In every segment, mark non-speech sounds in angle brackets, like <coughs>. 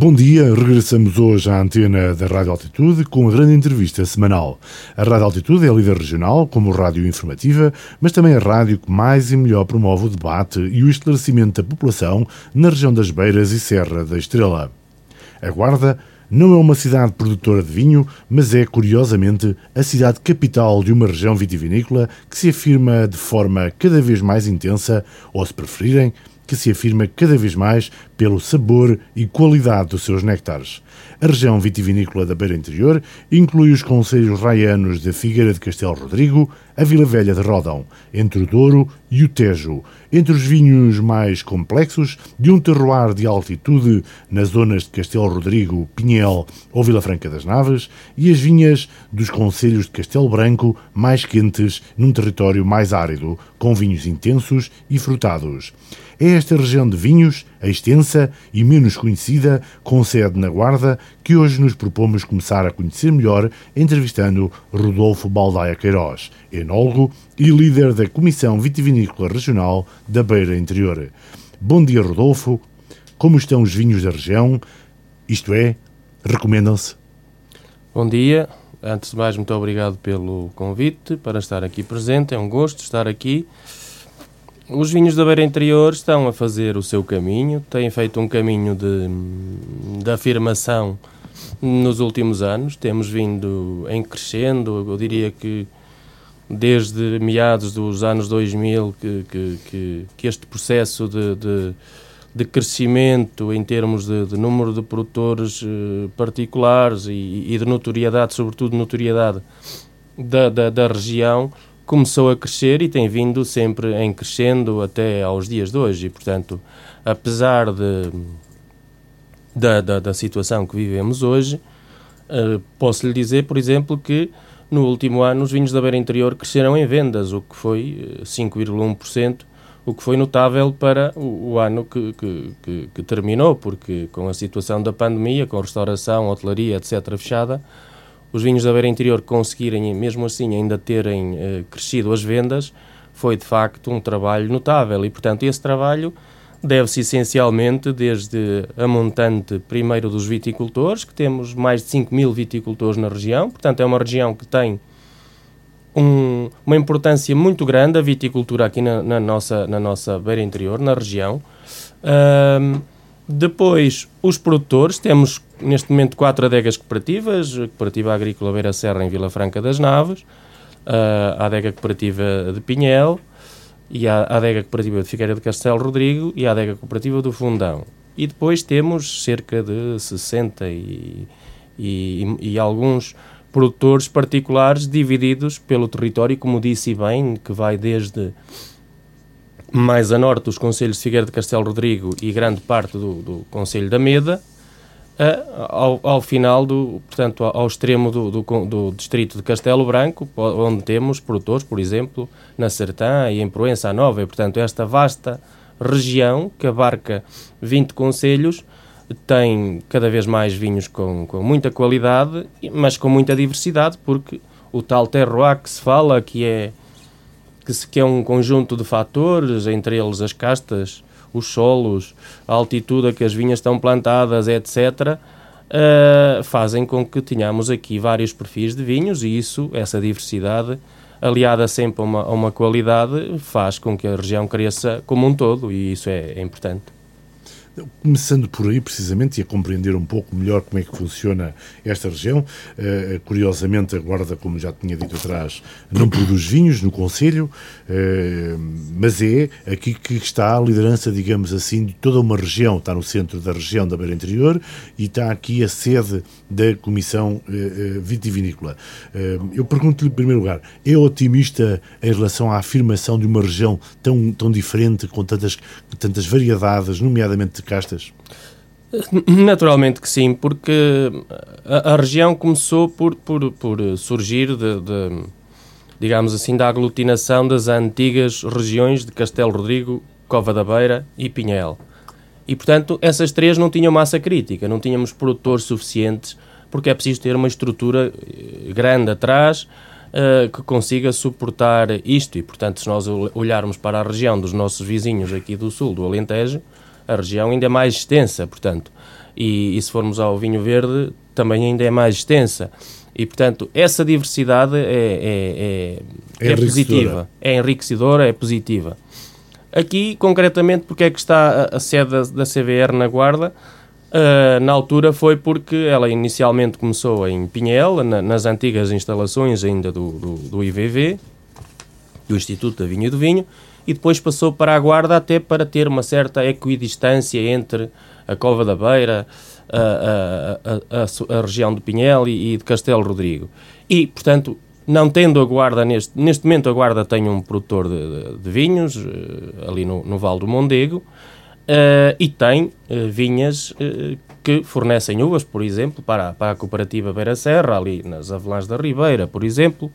Bom dia, regressamos hoje à antena da Rádio Altitude com a grande entrevista semanal. A Rádio Altitude é líder regional como rádio informativa, mas também a rádio que mais e melhor promove o debate e o esclarecimento da população na região das Beiras e Serra da Estrela. A Guarda não é uma cidade produtora de vinho, mas é, curiosamente, a cidade capital de uma região vitivinícola que se afirma de forma cada vez mais intensa, ou se preferirem, que se afirma cada vez mais pelo sabor e qualidade dos seus néctares. A região vitivinícola da Beira Interior inclui os concelhos raianos de Figueira de Castelo Rodrigo, a Vila Velha de Rodão, entre o Douro e o Tejo, entre os vinhos mais complexos de um terroir de altitude nas zonas de Castelo Rodrigo, Pinhel ou Vila Franca das Naves e as vinhas dos concelhos de Castelo Branco mais quentes num território mais árido, com vinhos intensos e frutados. É esta região de vinhos, a extensa e menos conhecida, com sede na Guarda, que hoje nos propomos começar a conhecer melhor, entrevistando Rodolfo Baldaia Queiroz, enólogo e líder da Comissão Vitivinícola Regional da Beira Interior. Bom dia, Rodolfo. Como estão os vinhos da região? Isto é, recomendam-se? Bom dia. Antes de mais, muito obrigado pelo convite para estar aqui presente. É um gosto estar aqui. Os vinhos da Beira Interior estão a fazer o seu caminho, têm feito um caminho de, de afirmação nos últimos anos. Temos vindo em crescendo, eu diria que desde meados dos anos 2000 que, que, que, que este processo de, de, de, crescimento em termos de, de número de produtores uh, particulares e, e, de notoriedade, sobretudo notoriedade da, da, da região, começou a crescer e tem vindo sempre em crescendo até aos dias de hoje. E, portanto, apesar de, da, da, da situação que vivemos hoje, uh, posso lhe dizer, por exemplo, que no último ano os vinhos da Beira Interior cresceram em vendas, o que foi 5,1%, eh, o que foi notável para o, o ano que, que, que, que, terminou, porque com a situação da pandemia, com restauração, hotelaria, etc., fechada, os vinhos da Beira Interior conseguirem, mesmo assim, ainda terem eh, crescido as vendas, foi de facto um trabalho notável e, portanto, esse trabalho deve-se essencialmente desde a montante primeiro dos viticultores, que temos mais de 5 mil viticultores na região, portanto, é uma região que tem um, uma importância muito grande a viticultura aqui na, na, nossa, na nossa beira interior, na região. Um, depois, os produtores, temos neste momento quatro adegas cooperativas, a Cooperativa Agrícola Beira Serra em Vila Franca das Naves, a adega cooperativa de Pinhel, e a adega cooperativa de Figueira de Castelo Rodrigo e a adega cooperativa do Fundão. E depois temos cerca de 60 e, e, e alguns produtores particulares divididos pelo território, como disse bem, que vai desde mais a norte dos Conselhos de Figueira de Castelo Rodrigo e grande parte do, do Conselho da Meda, ao, ao, final, do, portanto, ao, extremo do, do, do, distrito de Castelo Branco, onde temos produtores, por exemplo, na Sertã e em Proença Nova, e, portanto, esta vasta região que abarca 20 conselhos tem cada vez mais vinhos com, com muita qualidade, mas com muita diversidade, porque o tal terroir que se fala, que é que, se, que é um conjunto de fatores, entre eles as castas, os solos, a altitude a que as vinhas estão plantadas, etc., uh, eh, fazem com que tenhamos aqui vários perfis de vinhos e isso, essa diversidade, aliada sempre a uma, a uma qualidade, faz com que a região cresça como um todo e isso é, é importante. Começando por aí, precisamente, e a compreender um pouco melhor como é que funciona esta região. Uh, curiosamente, a Guarda, como já tinha dito atrás, não produz vinhos no Conselho, uh, mas é aqui que está a liderança, digamos assim, de toda uma região. Está no centro da região da Beira Interior e está aqui a sede da Comissão uh, Vitivinícola. eu pergunto-lhe, em primeiro lugar, é otimista em relação à afirmação de uma região tão, tão diferente, com tantas, tantas variedades, nomeadamente de castas? Naturalmente que sim, porque a, a região começou por, por, por surgir de, de, digamos assim, da aglutinação das antigas regiões de Castelo Rodrigo, Cova da Beira e Pinhel. E, portanto, essas três não tinham massa crítica, não tínhamos produtores suficientes, porque é preciso ter uma estrutura eh, grande atrás uh, que consiga suportar isto. E, portanto, se nós olharmos para a região dos nossos vizinhos aqui do sul, do Alentejo, a região ainda é mais extensa, portanto. e, e se formos ao vinho verde, também ainda é mais extensa. E, portanto, essa diversidade é, é, é, é positiva, é enriquecedora, é positiva. Aqui, concretamente, porque é que está a, a sede da, da, CVR na Guarda? Uh, na altura foi porque ela inicialmente começou em Pinhel, na, nas antigas instalações ainda do, do, do, IVV, do Instituto da Vinha e do Vinho, e depois passou para a Guarda até para ter uma certa equidistância entre a Cova da Beira, a, a, a, a região de Pinhel e, e, de Castelo Rodrigo. E, portanto, não tendo a Guarda, neste, neste momento a Guarda tem um produtor de, de, de vinhos, uh, ali no, no Val do Mondego, uh, e tem uh, vinhas que fornecem uvas, por exemplo, para, para a cooperativa Beira Serra, ali nas Avelãs da Ribeira, por exemplo,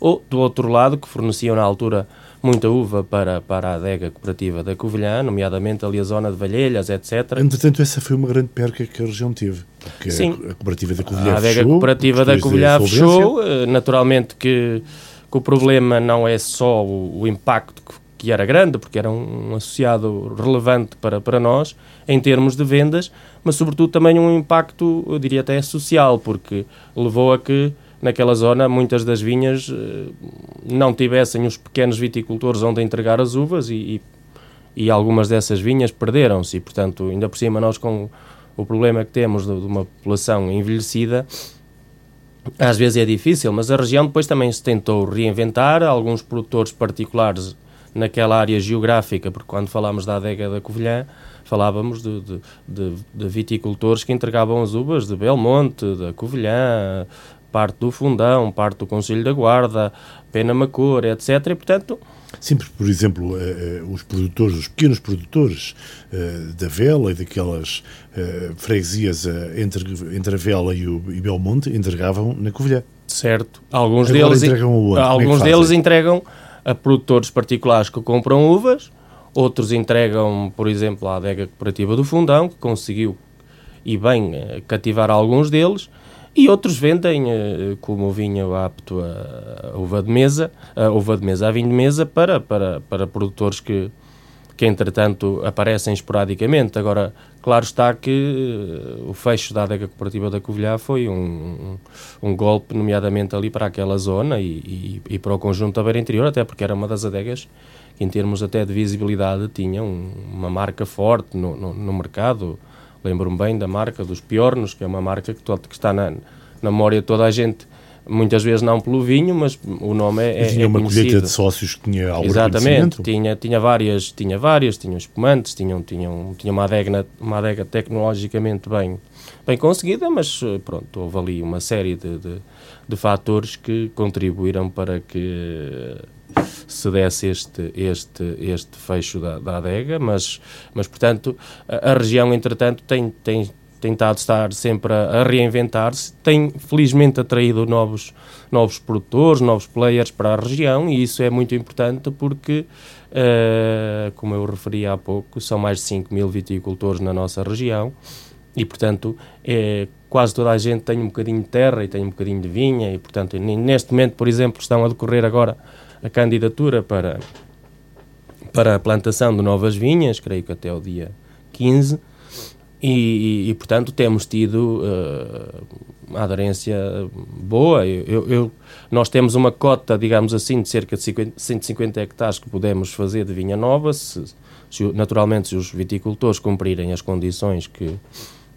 ou do outro lado, que forneciam na altura muita uva para, para a adega cooperativa da Covilhã, nomeadamente ali a zona de Valhelhas, etc. Entretanto, essa foi uma grande perca que a região teve. Porque Sim. a cooperativa da Covilhã A adega cooperativa da Covilhã fechou. Eh, naturalmente que, que, o problema não é só o, o impacto que, que, era grande, porque era um, um associado relevante para, para nós em termos de vendas, mas sobretudo também um impacto, eu diria até social, porque levou a que naquela zona muitas das vinhas eh, não tivessem os pequenos viticultores onde entregar as uvas e, e, algumas dessas vinhas perderam-se. E, portanto, ainda por cima nós com o problema que temos de, de uma população envelhecida, às vezes é difícil, mas a região depois também se tentou reinventar, alguns produtores particulares naquela área geográfica, porque quando falámos da adega da Covilhã, falávamos de, de, de, de, viticultores que entregavam as uvas de Belmonte, da Covilhã, parte do Fundão, parte do Conselho da Guarda, Pena Macor, etc. E, portanto... Sempre, por exemplo, uh, uh, os produtores, os pequenos produtores uh, da vela e daquelas freguesias entre, entre a vela e o e Belmonte entregavam na Covilhã. Certo. Alguns Agora deles entregam é Alguns é deles entregam a produtores particulares que compram uvas, outros entregam, por exemplo, à adega cooperativa do Fundão, que conseguiu e bem cativar alguns deles, e outros vendem eh, como vinho apto a, uva de mesa, a uva de mesa, a vinho de mesa para, para, para produtores que, que entretanto aparecem esporadicamente. Agora, claro está que eh, o fecho da adega cooperativa da Covilhã foi um, um, um, golpe, nomeadamente ali para aquela zona e, e, e, para o conjunto da beira interior, até porque era uma das adegas que, em termos até de visibilidade, tinha um, uma marca forte no, no, no mercado Lembro-me bem da marca dos Piornos, que é uma marca que, todo, que está na, na memória de toda a gente. Muitas vezes não pelo vinho, mas o nome é, e tinha é uma colheita de sócios que tinha algum Exatamente, tinha, tinha várias, tinha várias, tinham espumantes, tinham, tinham, tinha uma adega, uma adega tecnologicamente bem, bem conseguida, mas pronto, houve ali uma série de, de, de fatores que contribuíram para que se desse este, este, este fecho da, da adega, mas, mas portanto, a, a região, entretanto, tem, tem tentado estar sempre a, a reinventar-se, tem felizmente atraído novos, novos produtores, novos players para a região e isso é muito importante porque, uh, como eu referi há pouco, são mais de 5 mil viticultores na nossa região e, portanto, é, quase toda a gente tem um bocadinho de terra e tem um bocadinho de vinha e, portanto, neste momento, por exemplo, estão a decorrer agora a candidatura para, para a plantação de novas vinhas, creio que até o dia 15, e, e, e portanto temos tido uh, uma aderência boa. Eu, eu, nós temos uma cota, digamos assim, de cerca de 50, 150 hectares que podemos fazer de vinha nova, se, se, naturalmente se os viticultores cumprirem as condições que,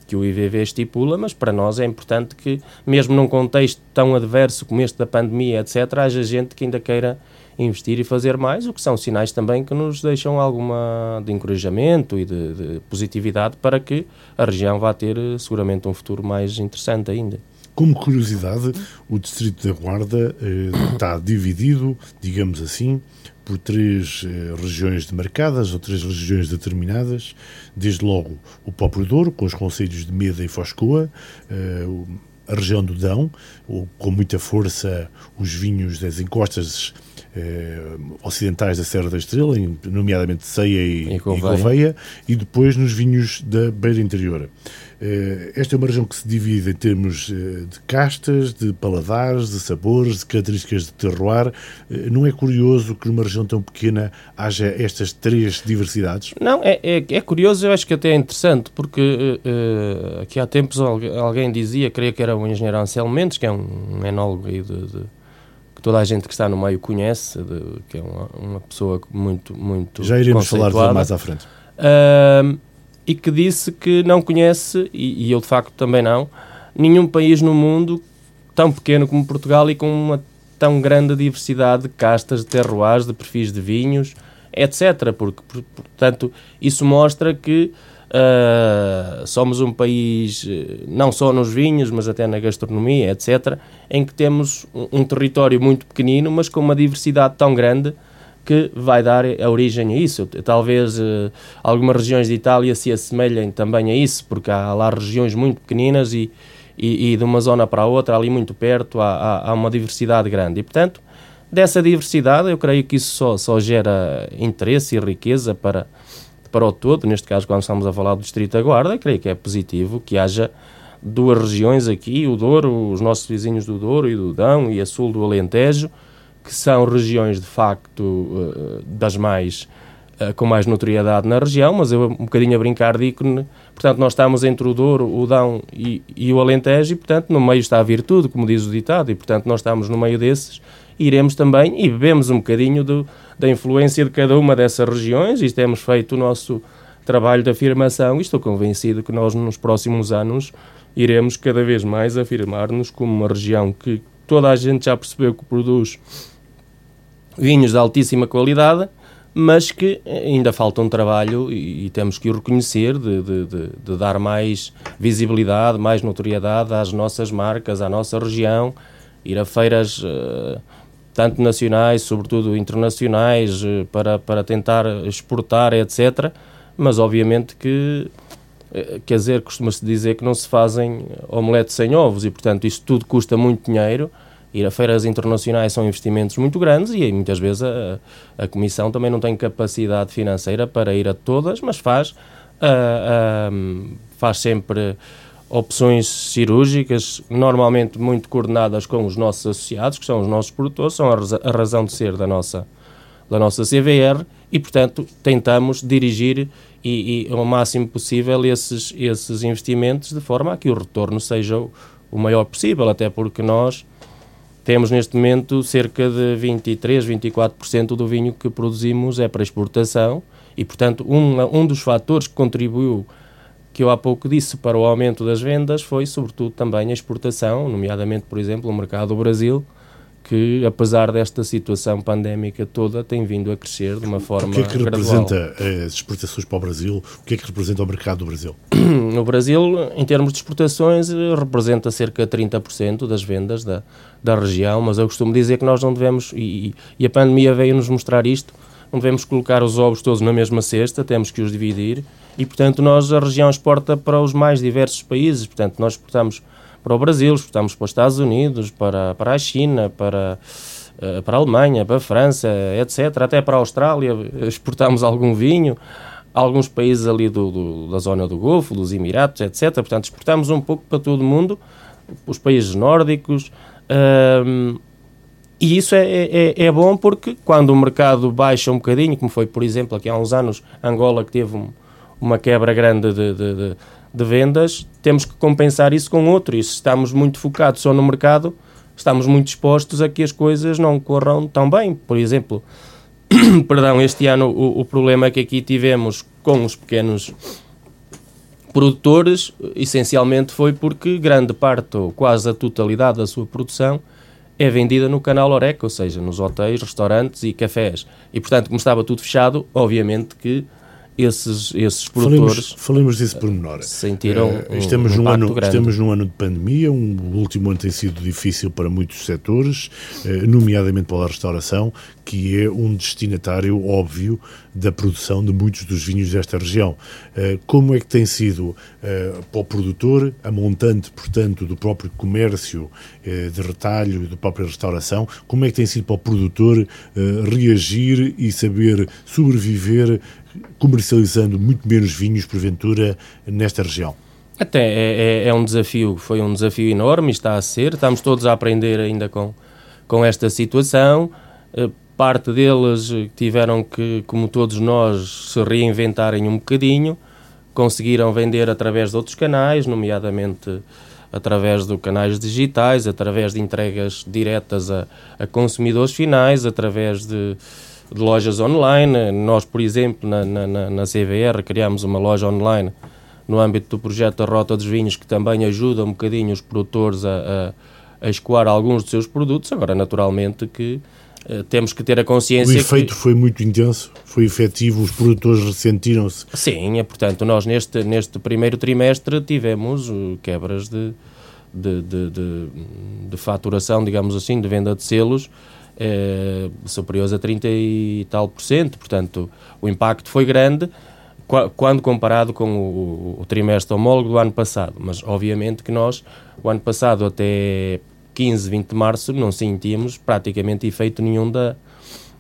que o IVV estipula, mas para nós é importante que, mesmo num contexto tão adverso como este da pandemia, etc., haja gente que ainda queira investir e fazer mais, o que são sinais também que nos deixam alguma de encorajamento e de, de positividade para que a região vá ter eh, seguramente um futuro mais interessante ainda. Como curiosidade, o Distrito da Guarda eh, está dividido, digamos assim, por três eh, regiões demarcadas ou três regiões determinadas. Desde logo o Próprio Douro, com os conselhos de Meda e Foscoa, eh, a região do Dão, com muita força os vinhos das encostas eh, ocidentais da Serra da Estrela, nomeadamente Ceia e, e, Gouveia. e, depois nos vinhos da beira interior. Eh, esta é uma região que se divide em termos eh, de castas, de paladares, de sabores, de características de terroir. Eh, não é curioso que numa região tão pequena haja estas três diversidades? Não, é, é, é curioso, eu acho que até é interessante, porque uh, aqui há tempos alguém dizia, creio que era o engenheiro Anselmo Mendes, que é um enólogo de, de que toda a gente que está no meio conhece, de, que é uma, uma, pessoa muito, muito Já iremos falar dele mais à frente. Uh, e que disse que não conhece, e, e eu de facto também não, nenhum país no mundo tão pequeno como Portugal e com uma tão grande diversidade de castas, de terroirs, de perfis de vinhos, etc. Porque, portanto, isso mostra que uh, somos um país, eh, não só nos vinhos, mas até na gastronomia, etc., em que temos um, um território muito pequenino, mas com uma diversidade tão grande que vai dar a origem a isso. Talvez uh, algumas regiões de Itália se assemelhem também a isso, porque há lá regiões muito pequeninas e, e, e de uma zona para a outra, ali muito perto, há, há, há, uma diversidade grande. E, portanto, dessa diversidade, eu creio que isso só, só gera interesse e riqueza para, para o todo. Neste caso, quando estamos a falar do Distrito da Guarda, creio que é positivo que haja duas regiões aqui, o Douro, os nossos vizinhos do Douro e do Dão e a sul do Alentejo, que são regiões de facto eh, das mais eh, com mais notoriedade na região, mas eu um bocadinho a brincar digo portanto, nós estamos entre o Douro, o Dão e, e, o Alentejo e, portanto, no meio está a virtude, como diz o ditado, e, portanto, nós estamos no meio desses, iremos também e bebemos um bocadinho do, da influência de cada uma dessas regiões e temos feito o nosso trabalho de afirmação e estou convencido que nós, nos próximos anos, iremos cada vez mais afirmar-nos como uma região que toda a gente já percebeu que produz vinhos de altíssima qualidade, mas que ainda falta um trabalho e, e temos que o reconhecer de, de, de, de, dar mais visibilidade, mais notoriedade às nossas marcas, à nossa região, ir a feiras uh, tanto nacionais, sobretudo internacionais, uh, para, para tentar exportar, etc. Mas obviamente que, uh, quer dizer, costuma-se dizer que não se fazem omeletes sem ovos e, portanto, isto tudo custa muito dinheiro Ir a feiras internacionais são investimentos muito grandes e muitas vezes a, a Comissão também não tem capacidade financeira para ir a todas, mas faz, uh, uh, faz sempre opções cirúrgicas, normalmente muito coordenadas com os nossos associados, que são os nossos produtores, são a, razão de ser da nossa, da nossa CVR e, portanto, tentamos dirigir e, e ao máximo possível esses, esses investimentos de forma a que o retorno seja o, o maior possível, até porque nós temos neste momento cerca de 23, 24% do vinho que produzimos é para exportação e, portanto, um, um dos fatores que contribuiu, que eu há pouco disse, para o aumento das vendas foi, sobretudo, também a exportação, nomeadamente, por exemplo, o mercado do Brasil, que, apesar desta situação pandémica toda, tem vindo a crescer de uma forma O que é que gradual. representa as exportações para o Brasil? O que é que representa o mercado do Brasil? <clears throat> No Brasil, em termos de exportações, representa cerca de 30% das vendas da, da região, mas eu costumo dizer que nós não devemos, e, e a pandemia veio-nos mostrar isto, não devemos colocar os ovos todos na mesma cesta, temos que os dividir, e portanto nós, a região exporta para os mais diversos países, portanto nós exportamos para o Brasil, exportamos para os Estados Unidos, para, para a China, para, uh, para a Alemanha, para a França, etc. Até para a Austrália exportamos algum vinho, alguns países ali do, do, da zona do Golfo, dos Emiratos, etc. Portanto, exportamos um pouco para todo o mundo, os países nórdicos. Uh, e isso é, é, é, bom porque quando o mercado baixa um bocadinho, como foi, por exemplo, aqui há uns anos, Angola, que teve um, uma quebra grande de, de, de de vendas, temos que compensar isso com outro. E se estamos muito focados só no mercado, estamos muito expostos a que as coisas não corram tão bem. Por exemplo, <coughs> perdão, este ano o, o problema que aqui tivemos com os pequenos produtores, essencialmente foi porque grande parte, ou quase a totalidade da sua produção, é vendida no canal Oreca, ou seja, nos hotéis, restaurantes e cafés. E, portanto, como estava tudo fechado, obviamente que esses, esses produtores. Falemos, falemos disso por menor. Sentiram. Uh, estamos, um num ano, grande. estamos num ano de pandemia, um, o último ano tem sido difícil para muitos setores, uh, nomeadamente para a restauração, que é um destinatário óbvio da produção de muitos dos vinhos desta região. Uh, como é que tem sido para o produtor, a montante, portanto, do próprio comércio de retalho e da própria restauração, como é que tem sido para o produtor reagir e saber sobreviver comercializando muito menos vinhos, porventura, nesta região? Até é, é, é, um desafio, foi um desafio enorme, está a ser, estamos todos a aprender ainda com, com esta situação. Parte deles tiveram que, como todos nós, se reinventarem um bocadinho, conseguiram vender através de outros canais, nomeadamente através de canais digitais, através de entregas diretas a, a consumidores finais, através de, de, lojas online. Nós, por exemplo, na, na, na CVR, criámos uma loja online no âmbito do projeto da Rota dos Vinhos, que também ajuda um bocadinho os produtores a, a, a escoar alguns dos seus produtos. Agora, naturalmente, que temos que ter a consciência. O efeito que... foi muito intenso, foi efetivo, os produtores ressentiram-se. Sim, é, portanto, nós neste, neste primeiro trimestre tivemos uh, quebras de, de, de, de, de faturação, digamos assim, de venda de selos. Eh, superiores a 30 e tal por cento, portanto o impacto foi grande, quando comparado com o, o, trimestre homólogo do ano passado. Mas, obviamente, que nós, o ano passado até 15, 20 de março, não sentíamos praticamente efeito nenhum da,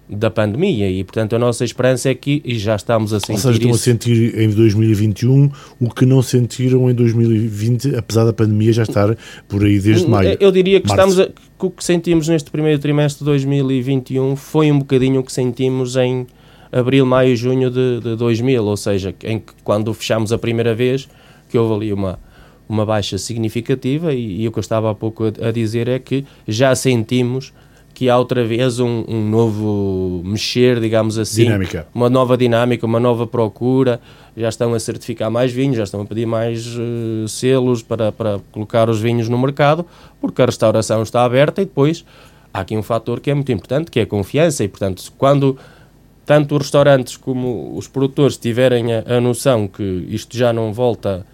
da pandemia e, portanto, a nossa esperança é que e já estamos a sentir Ou seja, estão isso. a sentir em 2021 o que não sentiram em 2020, apesar da pandemia já estar por aí desde maio. Eu diria que, estamos a, que o que sentimos neste primeiro trimestre de 2021 foi um bocadinho o que sentimos em abril, maio, junho de, de 2000, ou seja, em que quando fechámos a primeira vez, que houve ali uma, uma baixa significativa e, e o que eu estava há pouco a, a, dizer é que já sentimos que há outra vez um, um, novo mexer, digamos assim, dinâmica. uma nova dinâmica, uma nova procura, já estão a certificar mais vinhos, já estão a pedir mais uh, selos para, para colocar os vinhos no mercado, porque a restauração está aberta e depois há aqui um fator que é muito importante, que é a confiança e, portanto, quando tanto os restaurantes como os produtores tiverem a, a noção que isto já não volta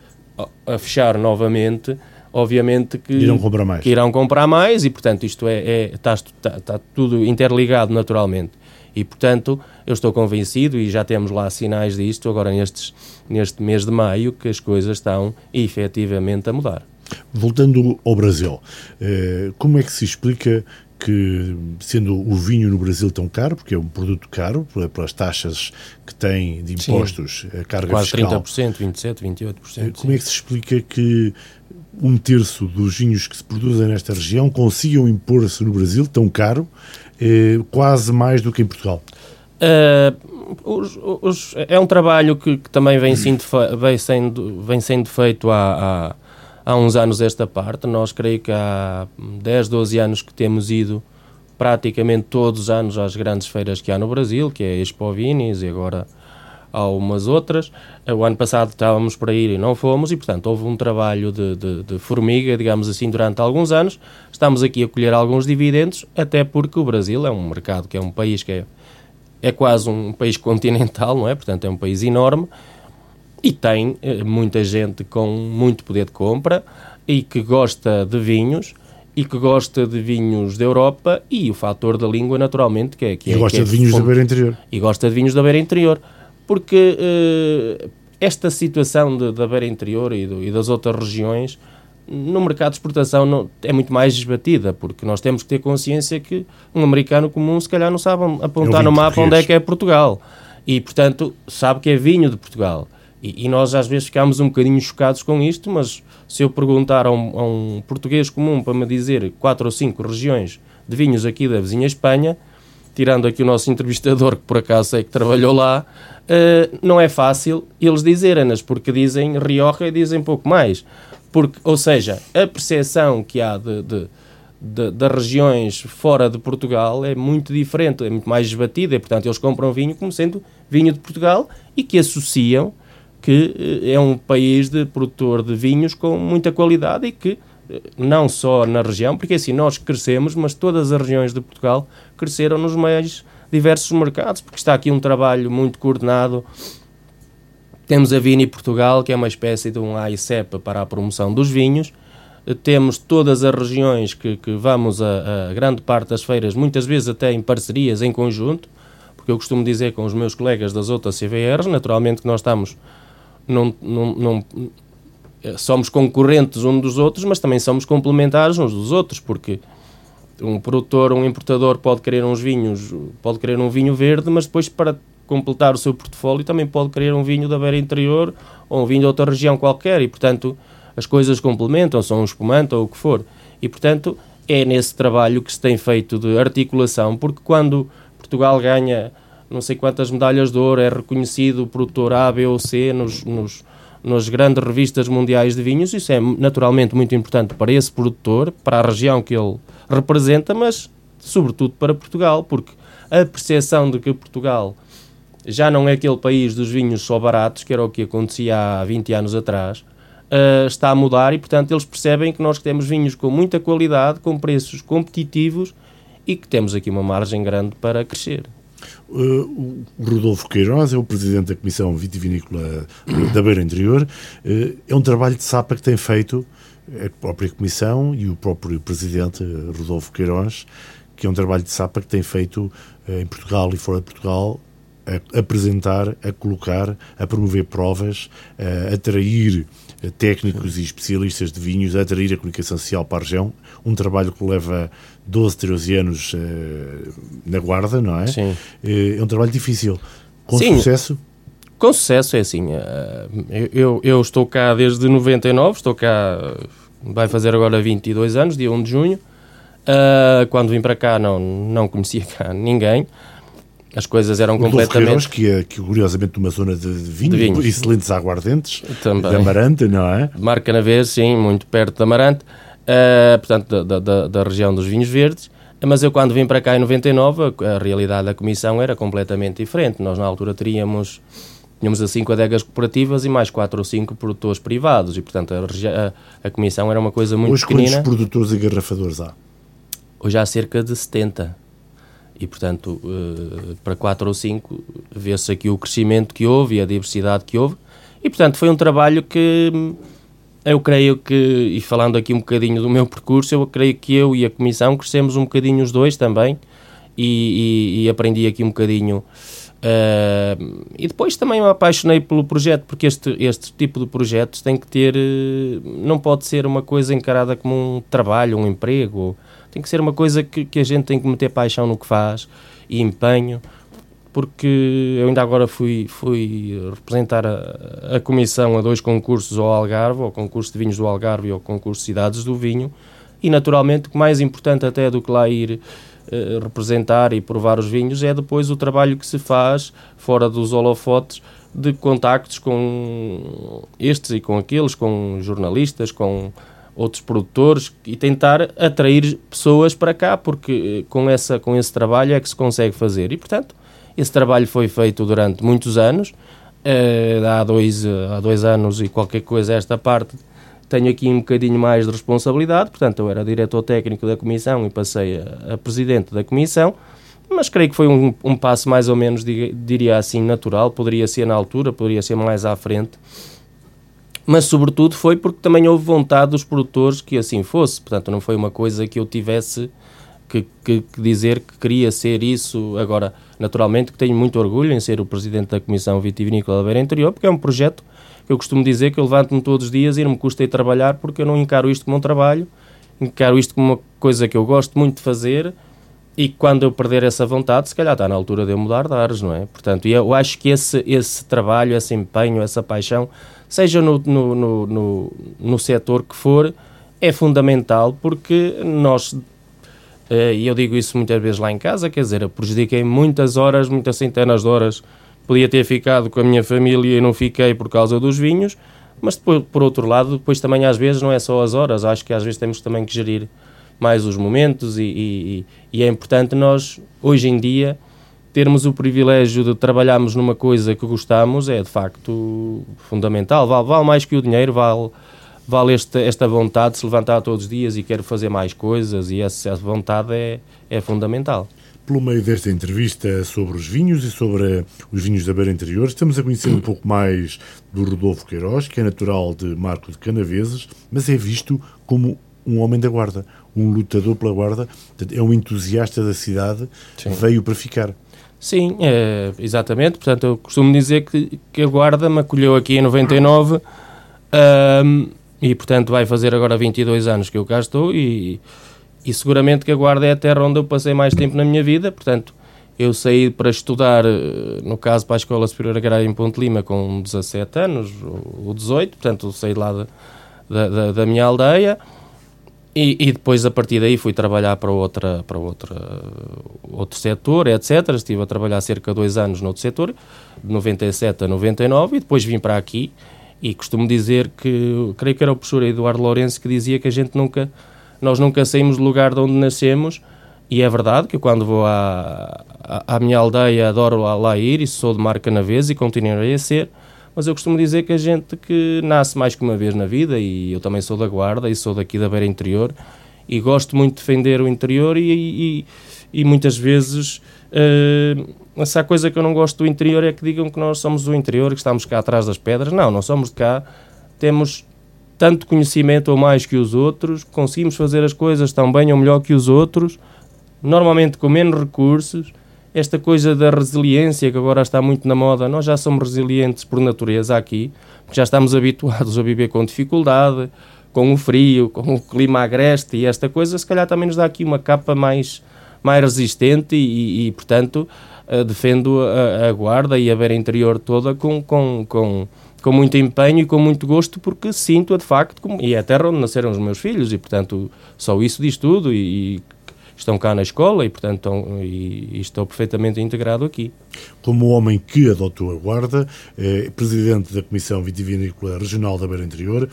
a, fechar novamente, obviamente que irão comprar mais. Que irão comprar mais e, portanto, isto é, é está, está, está tudo interligado naturalmente. E, portanto, eu estou convencido, e já temos lá sinais disto, agora nestes, neste mês de maio, que as coisas estão efetivamente a mudar. Voltando ao Brasil, eh, como é que se explica que, sendo o vinho no Brasil tão caro, porque é um produto caro, pelas taxas que tem de impostos, sim. a carga Quase fiscal... Quase 30%, 27%, 28%. Como é que se explica que um terço dos vinhos que se produzem nesta região consigam impor-se no Brasil tão caro, eh, quase mais do que em Portugal? Uh, os, os, é um trabalho que, que também vem sendo, vem, sendo, vem sendo feito há, há há uns anos esta parte. Nós creio que há 10, 12 anos que temos ido praticamente todos os anos às grandes feiras que há no Brasil, que é a Expo Vinis e agora há umas outras. O ano passado estávamos para ir e não fomos e, portanto, houve um trabalho de, de, de, formiga, digamos assim, durante alguns anos. Estamos aqui a colher alguns dividendos, até porque o Brasil é um mercado que é um país que é, é quase um país <laughs> continental, não é? Portanto, é um país enorme e tem eh, muita gente com muito poder de compra e que gosta de vinhos e que gosta de vinhos da Europa e o fator da língua, naturalmente, que é... Que e é, gosta que é de vinhos da beira interior. E gosta de vinhos da beira interior. Porque uh, esta situação de, da beira interior e, do, e, das outras regiões, no mercado de exportação não, é muito mais desbatida, porque nós temos que ter consciência que um americano comum, se calhar, não sabe apontar é no mapa onde é que é Portugal. E, portanto, sabe que é vinho de Portugal. E, e, nós às vezes ficamos um bocadinho chocados com isto, mas se eu perguntar a um, a um, português comum para me dizer quatro ou cinco regiões de vinhos aqui da vizinha Espanha, tirando aqui o nosso entrevistador, que por acaso é que trabalhou lá, uh, não é fácil eles dizerem-nas, porque dizem Rioja e dizem pouco mais. Porque, ou seja, a percepção que há de, de, de, das regiões fora de Portugal é muito diferente, é muito mais esbatida, e portanto eles compram vinho como sendo vinho de Portugal e que associam que eh, é um país de produtor de vinhos com muita qualidade e que eh, não só na região, porque assim nós crescemos, mas todas as regiões de Portugal cresceram nos mais diversos mercados, porque está aqui um trabalho muito coordenado. Temos a Vini Portugal, que é uma espécie de um AICEP para a promoção dos vinhos. Eh, temos todas as regiões que, que vamos a, a grande parte das feiras, muitas vezes até em parcerias, em conjunto, porque eu costumo dizer com os meus colegas das outras CVRs, naturalmente que nós estamos não, não, não somos concorrentes uns dos outros, mas também somos complementares uns dos outros, porque um produtor, um importador pode querer uns vinhos, pode querer um vinho verde, mas depois para completar o seu portfólio também pode querer um vinho da beira interior ou um vinho de outra região qualquer e, portanto, as coisas complementam, são um espumante ou o que for. E, portanto, é nesse trabalho que se tem feito de articulação, porque quando Portugal ganha não sei quantas medalhas de ouro, é reconhecido o produtor A, B ou C nos, nos, nas grandes revistas mundiais de vinhos, isso é naturalmente muito importante para esse produtor, para a região que ele representa, mas sobretudo para Portugal, porque a percepção de que Portugal já não é aquele país dos vinhos só baratos, que era o que acontecia há 20 anos atrás, uh, está a mudar e, portanto, eles percebem que nós temos vinhos com muita qualidade, com preços competitivos e que temos aqui uma margem grande para crescer. Uh, o Rodolfo Queiroz é o presidente da Comissão Vitivinícola da Beira Interior. Uh, é um trabalho de sapa que tem feito a própria Comissão e o próprio presidente Rodolfo Queiroz, que é um trabalho de sapa que tem feito em Portugal e fora de Portugal a apresentar, a colocar, a promover provas, a atrair técnicos e especialistas de vinhos, a atrair a comunicação social para a região. Um trabalho que leva 12, 13 anos uh, na guarda, não é? Sim. Uh, é um trabalho difícil. Com Sim. sucesso? Com sucesso, é assim. Uh, eu, eu estou cá desde 99, estou cá, vai fazer agora 22 anos, dia 1 de junho. quando vim para cá, não, não conhecia cá ninguém as coisas eram o completamente. Que é que, curiosamente numa zona de, vinho, de vinhos. excelentes aguardentes, Também. de Amarante, não é? Marca na vez, sim, muito perto de Amarante, uh, portanto, da, da, da, região dos vinhos verdes. Mas eu, quando vim para cá em 99, a, a realidade da comissão era completamente diferente. Nós, na altura, teríamos tínhamos as cinco adegas cooperativas e mais quatro ou cinco produtores privados e, portanto, a, a, a comissão era uma coisa muito Hoje, pequenina. Hoje, quantos produtores e garrafadores há? Hoje há cerca de 70 e, portanto, uh, para 4 ou 5 vê-se aqui o crescimento que houve e a diversidade que houve. E, portanto, foi um trabalho que eu creio que, e falando aqui um bocadinho do meu percurso, eu creio que eu e a Comissão crescemos um bocadinho os dois também e, e, e aprendi aqui um bocadinho. Uh, e depois também me apaixonei pelo projeto, porque este, este tipo de projetos tem que ter. Não pode ser uma coisa encarada como um trabalho, um emprego tem que ser uma coisa que, que a gente tem que meter paixão no que faz e empenho, porque eu ainda agora fui, fui representar a, a comissão a dois concursos ao Algarve, ao concurso de vinhos do Algarve e ao concurso de cidades do vinho, e naturalmente o mais importante até do que lá ir uh, representar e provar os vinhos é depois o trabalho que se faz fora dos holofotes de contactos com estes e com aqueles, com jornalistas, com outros produtores e tentar atrair pessoas para cá, porque eh, com, essa, com esse trabalho é que se consegue fazer. E, portanto, esse trabalho foi feito durante muitos anos. Uh, há, dois, uh, há dois anos e qualquer coisa esta parte tenho aqui um bocadinho mais de responsabilidade, portanto eu era diretor técnico da comissão e passei a, a presidente da comissão, mas creio que foi um, um passo mais ou menos, diria assim, natural, poderia ser na altura, poderia ser mais à frente, mas sobretudo foi porque também houve vontade dos produtores que assim fosse. Portanto, não foi uma coisa que eu tivesse que, que, que, dizer que queria ser isso. Agora, naturalmente, que tenho muito orgulho em ser o presidente da Comissão Vitivinícola da Beira Interior, porque é um projeto que eu costumo dizer que eu levanto-me todos os dias e não me custa ir trabalhar, porque eu não encaro isto como um trabalho, encaro isto como uma coisa que eu gosto muito de fazer e quando eu perder essa vontade, se calhar está na altura de eu mudar de ares, não é? Portanto, eu acho que esse, esse trabalho, esse empenho, essa paixão seja no, no, no, no, no setor que for, é fundamental porque nós, e eu digo isso muitas vezes lá em casa, quer dizer, eu prejudiquei muitas horas, muitas centenas de horas, podia ter ficado com a minha família e não fiquei por causa dos vinhos, mas depois, por outro lado, depois também às vezes não é só as horas, acho que às vezes temos também que gerir mais os momentos e, e, e é importante nós, hoje em dia, termos o privilégio de trabalharmos numa coisa que gostamos é de facto fundamental. Vale, vale mais que o dinheiro, vale, vale esta, esta vontade de se levantar todos os dias e querer fazer mais coisas, e essa, essa vontade é, é fundamental. Pelo meio desta entrevista sobre os vinhos e sobre os vinhos da Beira Interior, estamos a conhecer um pouco mais do Rodolfo Queiroz, que é natural de Marco de Canaveses, mas é visto como um homem da guarda, um lutador pela guarda, é um entusiasta da cidade, Sim. veio para ficar. Sim, é, exatamente. Portanto, eu costumo dizer que, que a Guarda me acolheu aqui em 99 um, e, portanto, vai fazer agora 22 anos que eu cá estou e, e seguramente que a Guarda é a terra onde eu passei mais tempo na minha vida. Portanto, eu saí para estudar, eh, no caso, para a Escola Superior Agrária em Ponte Lima com 17 anos ou 18, portanto, saí lá de, da, da, da minha aldeia. E, e, depois a partir daí fui trabalhar para outra para outra outro setor etc estive a trabalhar cerca de dois anos no outro setor de 97 a 99 e depois vim para aqui e costumo dizer que creio que era o professor Eduardo Lourenço que dizia que a gente nunca nós nunca saímos do lugar de onde nascemos. E é verdade que quando vou à, à, à minha aldeia adoro lá, ir e sou de marca na vez e continuarei a ser. Mas eu costumo dizer que a gente que nasce mais que uma vez na vida, e eu também sou da Guarda e sou daqui da Beira Interior, e gosto muito de defender o interior e, e, e muitas vezes uh, essa coisa que eu não gosto do interior é que digam que nós somos do interior, que estamos cá atrás das pedras. Não, não somos de cá, temos tanto conhecimento ou mais que os outros, conseguimos fazer as coisas tão bem ou melhor que os outros, normalmente com menos recursos, esta coisa da resiliência que agora está muito na moda, nós já somos resilientes por natureza aqui, já estamos habituados a viver com dificuldade, com o frio, com o clima agreste e esta coisa, se calhar também nos dá aqui uma capa mais, mais resistente e, e portanto, uh, defendo a, a, guarda e a beira interior toda com, com, com, com muito empenho e com muito gosto, porque sinto-a de facto, como, e é a terra onde nasceram os meus filhos, e portanto, só isso diz tudo, e, e estão cá na escola e, portanto, estão, e, e estou perfeitamente integrado aqui. Como homem que adotou a guarda, é presidente da Comissão Vitivinícola Regional da Beira Interior,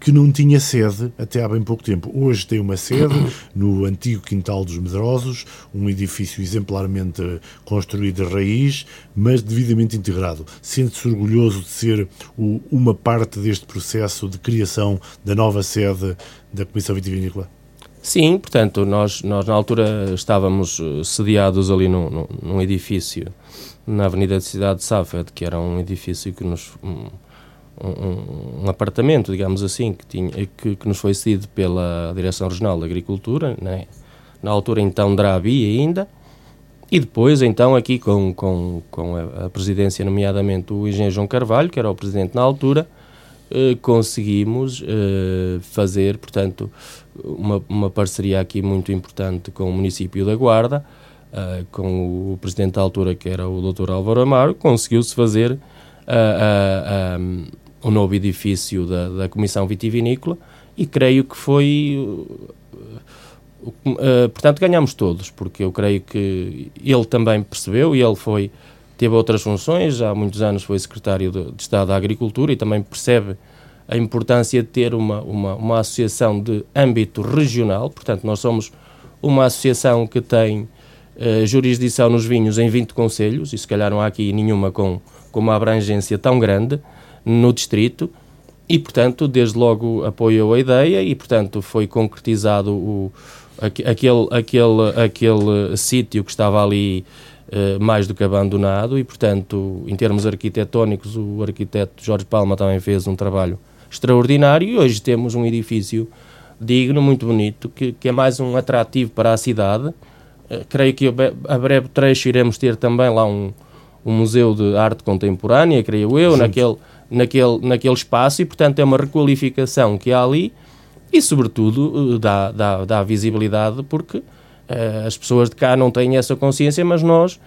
que não tinha sede até há bem pouco tempo. Hoje tem uma sede <coughs> no antigo Quintal dos Medrosos, um edifício exemplarmente construído de raiz, mas devidamente integrado. Sente-se orgulhoso de ser o, uma parte deste processo de criação da nova sede da Comissão Vitivinícola? Sim, portanto, nós, nós na altura estávamos eh, sediados ali num, num, num edifício na Avenida da Cidade de Safed, que era um edifício que nos. Um, um, apartamento, digamos assim, que, tinha, que, que, nos foi cedido pela Direção Regional da Agricultura, né? na altura então Drabi ainda, e depois então aqui com, com, com a, presidência, nomeadamente o engenheiro João Carvalho, que era o presidente na altura, eh, conseguimos eh, fazer, portanto, uma, uma parceria aqui muito importante com o município da Guarda, uh, com o presidente da altura, que era o Dr. Álvaro Amaro, conseguiu-se fazer uh, uh, o novo edifício da, da Comissão Vitivinícola e creio que foi. portanto, ganhamos todos, porque eu creio que ele também percebeu e ele foi. Teve outras funções, há muitos anos foi secretário de, de Estado da Agricultura e também percebe a importância de ter uma, uma, uma associação de âmbito regional, portanto, nós somos uma associação que tem uh, jurisdição nos vinhos em 20 conselhos, e se calhar não há aqui nenhuma com, com uma abrangência tão grande no distrito, e, portanto, desde logo apoiou a ideia e, portanto, foi concretizado o, aquele, aquele, aquele sítio que estava ali uh, mais do que abandonado e, portanto, em termos arquitetónicos, o arquiteto Jorge Palma também fez um trabalho extraordinário e hoje temos um edifício digno, muito bonito, que, que é mais um atrativo para a cidade. Uh, creio que a breve trecho iremos ter também lá um, um museu de arte contemporânea, creio eu, naquele, naquele, naquele espaço e, portanto, é uma requalificação que há ali e, sobretudo, uh, dá, dá, dá visibilidade porque uh, as pessoas de cá não têm essa consciência, mas nós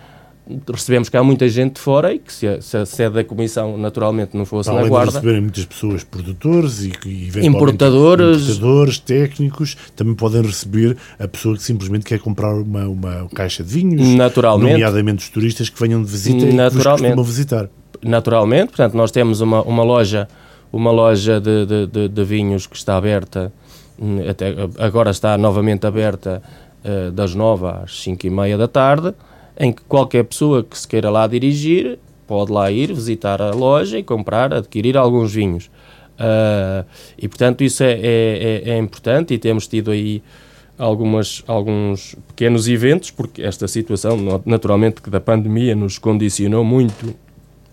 recebemos cá muita gente de fora e que se a, se a sede da Comissão naturalmente não fosse Além na Guarda... de receberem muitas pessoas produtores e, e importadores. importadores, técnicos, também podem receber a pessoa que simplesmente quer comprar uma, uma caixa de vinhos, naturalmente. nomeadamente os turistas que venham de visita naturalmente. e que visitar. Naturalmente, portanto nós temos uma, uma loja uma loja de, de, de, de vinhos que está aberta hum, até agora está novamente aberta uh, das 9 às 5 e meia da tarde em que qualquer pessoa que se queira lá dirigir pode lá ir, visitar a loja e comprar, adquirir alguns vinhos. Uh, e, portanto, isso é, é, é, é, importante e temos tido aí algumas, alguns pequenos eventos, porque esta situação, naturalmente, que da pandemia nos condicionou muito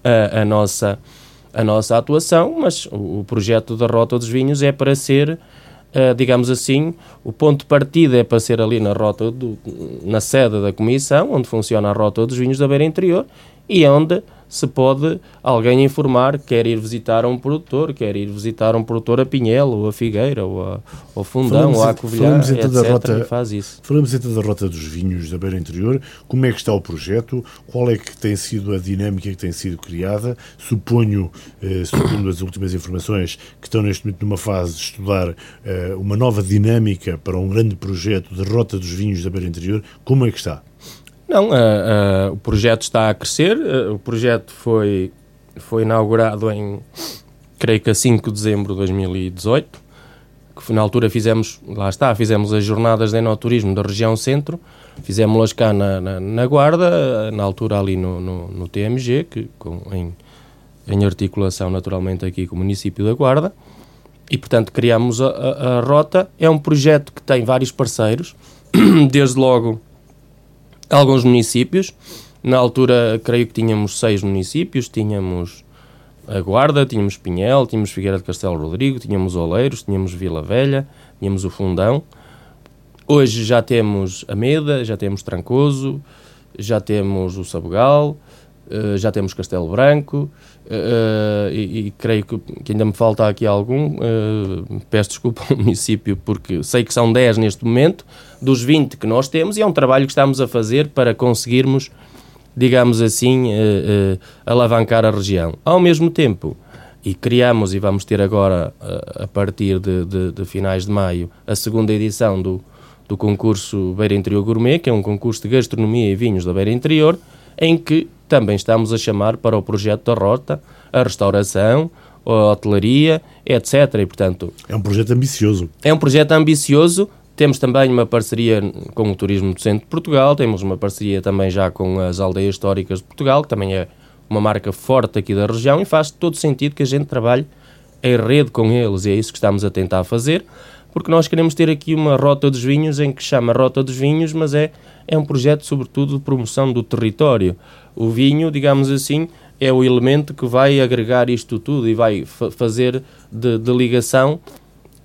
a, a nossa, a nossa atuação, mas o, o projeto da Rota dos Vinhos é para ser uh, digamos assim, o ponto de partida é para ser ali na rota, do, na sede da Comissão, onde funciona a rota dos vinhos da Beira Interior, e onde se pode alguém informar que quer ir visitar um produtor, quer ir visitar um produtor a Pinhel, ou a Figueira, ou a, ou Fundão, falamos, ou a Covilhã, etc. Da rota, faz isso. Falamos então da rota dos vinhos da Beira Interior. Como é que está o projeto? Qual é que tem sido a dinâmica que tem sido criada? Suponho, eh, segundo as últimas informações, que estão neste momento numa fase de estudar eh, uma nova dinâmica para um grande projeto de rota dos vinhos da Beira Interior. Como é que está? Não, uh, uh, o projeto está a crescer. Uh, o projeto foi, foi inaugurado em, creio que a 5 de dezembro de 2018, que na altura fizemos, lá está, fizemos as jornadas de enoturismo da região centro, fizemos-las cá na, na, na, Guarda, na altura ali no, no, no TMG, que, com, em, em articulação naturalmente aqui com o município da Guarda, e portanto criámos a, a, a rota. É um projeto que tem vários parceiros, <clears throat> desde logo alguns municípios. Na altura, creio que tínhamos seis municípios, tínhamos a Guarda, tínhamos Pinhel, tínhamos Figueira de Castelo Rodrigo, tínhamos Oleiros, tínhamos Vila Velha, tínhamos o Fundão. Hoje já temos Ameda, já temos Trancoso, já temos o Sabugal, eh, já temos Castelo Branco, Uh, e, e, creio que, que, ainda me falta aqui algum. Uh, peço desculpa ao <laughs> município, porque sei que são 10 neste momento, dos 20 que nós temos, e é um trabalho que estamos a fazer para conseguirmos, digamos assim, alavancar a região. Ao mesmo tempo, e criamos, e vamos ter agora, a partir de, de, de, finais de maio, a segunda edição do, do concurso Beira Interior Gourmet, que é um concurso de gastronomia e vinhos da Beira Interior, em que também estamos a chamar para o projeto da rota a restauração, a hotelaria, etc. E, portanto, é um projeto ambicioso. É um projeto ambicioso. Temos também uma parceria com o Turismo do Centro de Portugal, temos uma parceria também já com as aldeias históricas de Portugal, que também é uma marca forte aqui da região e faz todo sentido que a gente trabalhe em rede com eles e é isso que estamos a tentar fazer, porque nós queremos ter aqui uma rota dos vinhos em que chama Rota dos Vinhos, mas é, é um projeto sobretudo de promoção do território. O vinho, digamos assim, é o elemento que vai agregar isto tudo e vai fazer de, de, ligação,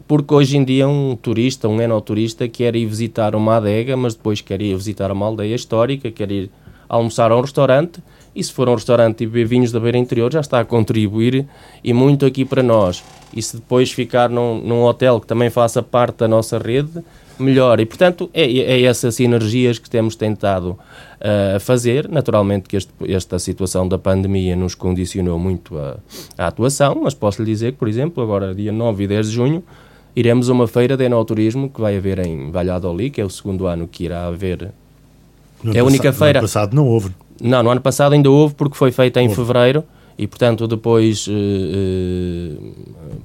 porque hoje em dia um turista, um enoturista, quer ir visitar uma adega, mas depois quer ir visitar uma aldeia histórica, quer ir almoçar a um restaurante, e se for a um restaurante e beber vinhos da beira interior, já está a contribuir e muito aqui para nós. E se depois ficar num, num hotel que também faça parte da nossa rede, melhor. E, portanto, é, é essas sinergias que temos tentado uh, fazer. Naturalmente que este, esta situação da pandemia nos condicionou muito a, a, atuação, mas posso lhe dizer que, por exemplo, agora dia 9 e 10 de junho, iremos a uma feira de enoturismo que vai haver em Valladolid, que é o segundo ano que irá haver. No é a única feira. No passado não houve. Não, no ano passado ainda houve, porque foi feita em houve. fevereiro e, portanto, depois, uh, uh,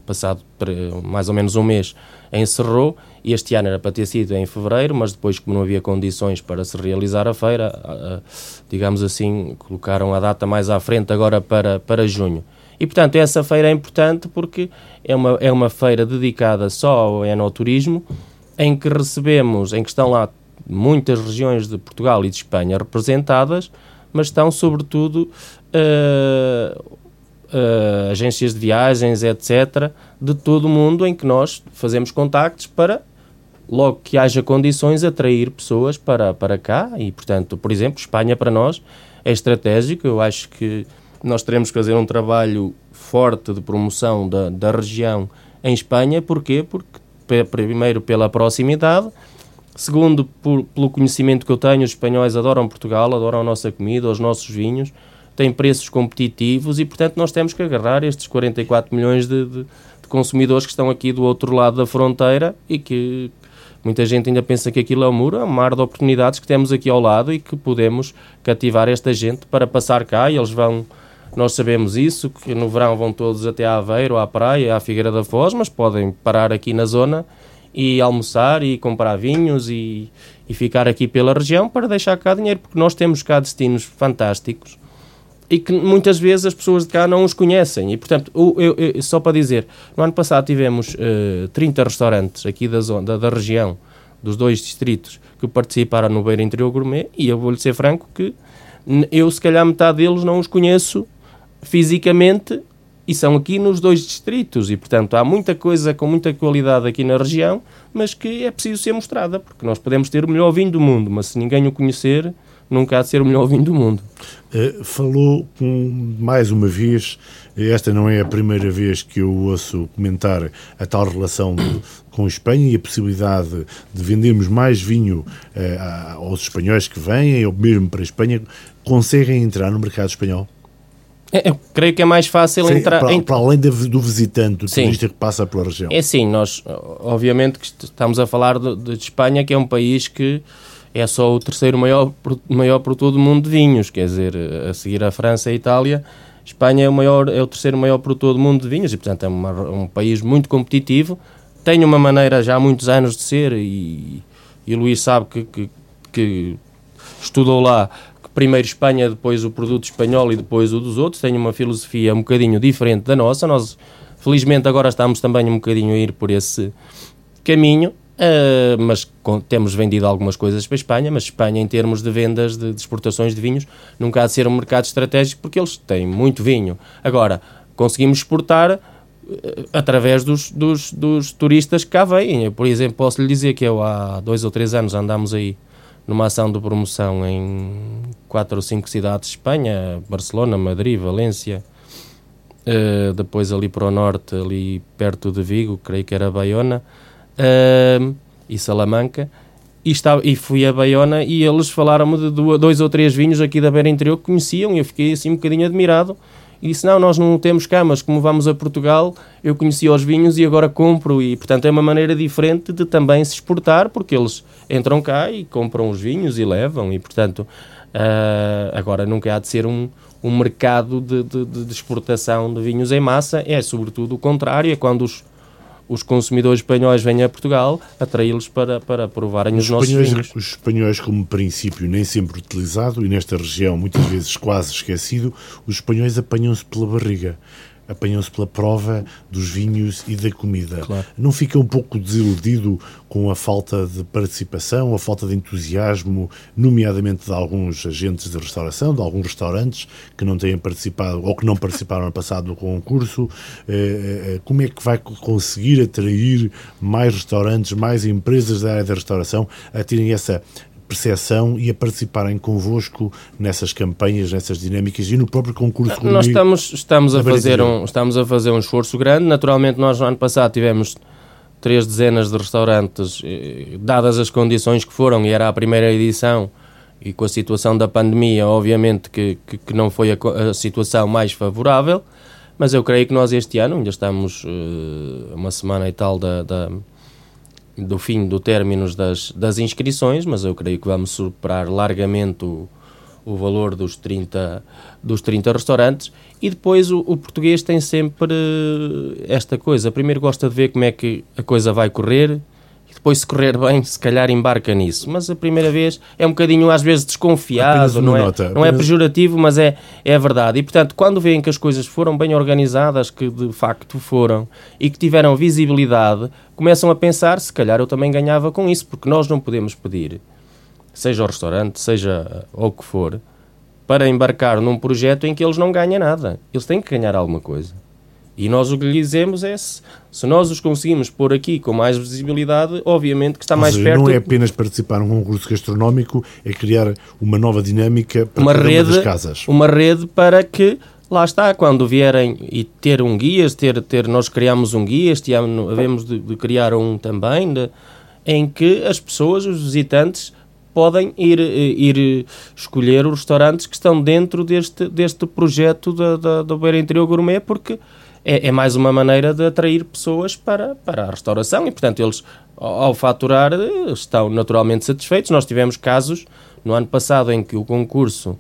passado mais ou menos um mês, encerrou este ano era para ter sido em fevereiro, mas depois, como não havia condições para se realizar a feira, digamos assim, colocaram a data mais à frente agora para, para junho. E, portanto, essa feira é importante porque é uma, é uma feira dedicada só ao enoturismo, em que recebemos, em que estão lá muitas regiões de Portugal e de Espanha representadas, mas estão, sobretudo, uh, uh, agências de viagens, etc., de todo o mundo em que nós fazemos contactos para, logo que haja condições, atrair pessoas para, para cá. E, portanto, por exemplo, Espanha para nós é estratégico. Eu acho que nós teremos que fazer um trabalho forte de promoção da, da região em Espanha. Porquê? Porque, primeiro, pela proximidade. Segundo, por, pelo conhecimento que eu tenho, os espanhóis adoram Portugal, adoram a nossa comida, os nossos vinhos tem preços competitivos e, portanto, nós temos que agarrar estes 44 milhões de, de, de, consumidores que estão aqui do outro lado da fronteira e que muita gente ainda pensa que aquilo é um muro, é um mar de oportunidades que temos aqui ao lado e que podemos cativar esta gente para passar cá e eles vão. Nós sabemos isso, que no verão vão todos até a Aveiro, à praia, à Figueira da Foz, mas podem parar aqui na zona e almoçar e comprar vinhos e, e ficar aqui pela região para deixar cá dinheiro, porque nós temos cá destinos fantásticos e que muitas vezes as pessoas de cá não os conhecem. E, portanto, eu, eu, só para dizer, no ano passado tivemos uh, 30 restaurantes aqui da, zona, da, da, região, dos dois distritos, que participaram no Beira Interior Gourmet, e eu vou-lhe ser franco que eu, se calhar, metade deles não os conheço fisicamente e são aqui nos dois distritos. E, portanto, há muita coisa com muita qualidade aqui na região, mas que é preciso ser mostrada, porque nós podemos ter o melhor vinho do mundo, mas se ninguém o conhecer nunca há de ser o melhor vinho do mundo. Uh, falou mais uma vez, esta não é a primeira vez que eu ouço comentar a tal relação de, com a Espanha e a possibilidade de vendermos mais vinho uh, aos espanhóis que vêm, ou mesmo para a Espanha, conseguem entrar no mercado espanhol? É, eu creio que é mais fácil Sim, entrar. Para, em... para, além do visitante, do Sim. turista que passa pela região. É sim, nós, obviamente, que estamos a falar de, de Espanha, que é um país que é só o terceiro maior, maior produtor do mundo de vinhos, quer dizer, a seguir a França e a Itália, Espanha é o, maior, é o terceiro maior produtor do mundo de vinhos e, portanto, é uma, um país muito competitivo, tem uma maneira já há muitos anos de ser e, e o Luís sabe que, que, que estudou lá primeiro Espanha, depois o produto espanhol e depois o dos outros, tem uma filosofia um bocadinho diferente da nossa, nós felizmente agora estamos também um bocadinho a ir por esse caminho, Uh, mas com, temos vendido algumas coisas para a Espanha, mas Espanha, em termos de vendas de, de, exportações de vinhos, nunca há de ser um mercado estratégico porque eles têm muito vinho. Agora, conseguimos exportar uh, através dos, dos, dos, turistas que cá vêm. Eu, por exemplo, posso lhe dizer que eu há dois ou três anos andámos aí numa ação de promoção em quatro ou cinco cidades de Espanha, Barcelona, Madrid, Valência, uh, depois ali para o norte, ali perto de Vigo, creio que era Baiona, uh, e Salamanca, e, estava, e fui a Baiona e eles falaram-me de dois ou três vinhos aqui da Beira Interior que conheciam e eu fiquei assim um bocadinho admirado e disse, não, nós não temos cá, mas como vamos a Portugal, eu conheci os vinhos e agora compro e, portanto, é uma maneira diferente de também se exportar, porque eles entram cá e compram os vinhos e levam e, portanto, uh, agora nunca há de ser um, um mercado de, de, de exportação de vinhos em massa, é sobretudo o contrário, é quando os os consumidores espanhóis vêm a Portugal, atraí-los para, para provarem os, os nossos vinhos. Os espanhóis, como princípio nem sempre utilizado, e nesta região muitas vezes quase esquecido, os espanhóis apanham-se pela barriga apanham-se pela prova dos vinhos e da comida. Claro. Não fica um pouco desiludido com a falta de participação, a falta de entusiasmo, nomeadamente de alguns agentes de restauração, de alguns restaurantes que não têm participado ou que não participaram no passado do concurso? Eh, eh, eh, como é que vai conseguir atrair mais restaurantes, mais empresas da área da restauração a terem essa percepção e a participarem convosco nessas campanhas, nessas dinâmicas e no próprio concurso Nós estamos, estamos, a fazer um, estamos a fazer um esforço grande. Naturalmente, nós no ano passado tivemos três dezenas de restaurantes, eh, dadas as condições que foram, e era a primeira edição, e com a situação da pandemia, obviamente que, que, que não foi a, a, situação mais favorável, mas eu creio que nós este ano, ainda estamos uh, uma semana e tal da, da do fim do término das, das inscrições, mas eu creio que vamos superar largamente o, o valor dos 30, dos 30 restaurantes. E depois o, o, português tem sempre esta coisa. Primeiro gosta de ver como é que a coisa vai correr depois se correr bem, se calhar embarca nisso. Mas a primeira vez é um bocadinho às vezes desconfiado, não, é, nota, não é pejorativo, mas é, é verdade. E portanto, quando veem que as coisas foram bem organizadas, que de facto foram, e que tiveram visibilidade, começam a pensar, se calhar eu também ganhava com isso, porque nós não podemos pedir, seja o restaurante, seja o que for, para embarcar num projeto em que eles não ganham nada. Eles têm que ganhar alguma coisa. E nós o que lhe dizemos é se, se nós os conseguimos pôr aqui com mais visibilidade, obviamente que está mais seja, perto. Não é apenas participar num concurso gastronómico, é criar uma nova dinâmica para uma rede, uma das casas. Uma rede para que lá está, quando vierem e ter um guia, ter, ter, nós criamos um guia, este ano havemos de, de criar um também, de, em que as pessoas, os visitantes, podem ir, ir escolher os restaurantes que estão dentro deste, deste projeto da, da, do Beira Interior Gourmet, porque é, é, mais uma maneira de atrair pessoas para, para a restauração e, portanto, eles, ao faturar, estão naturalmente satisfeitos. Nós tivemos casos no ano passado em que o concurso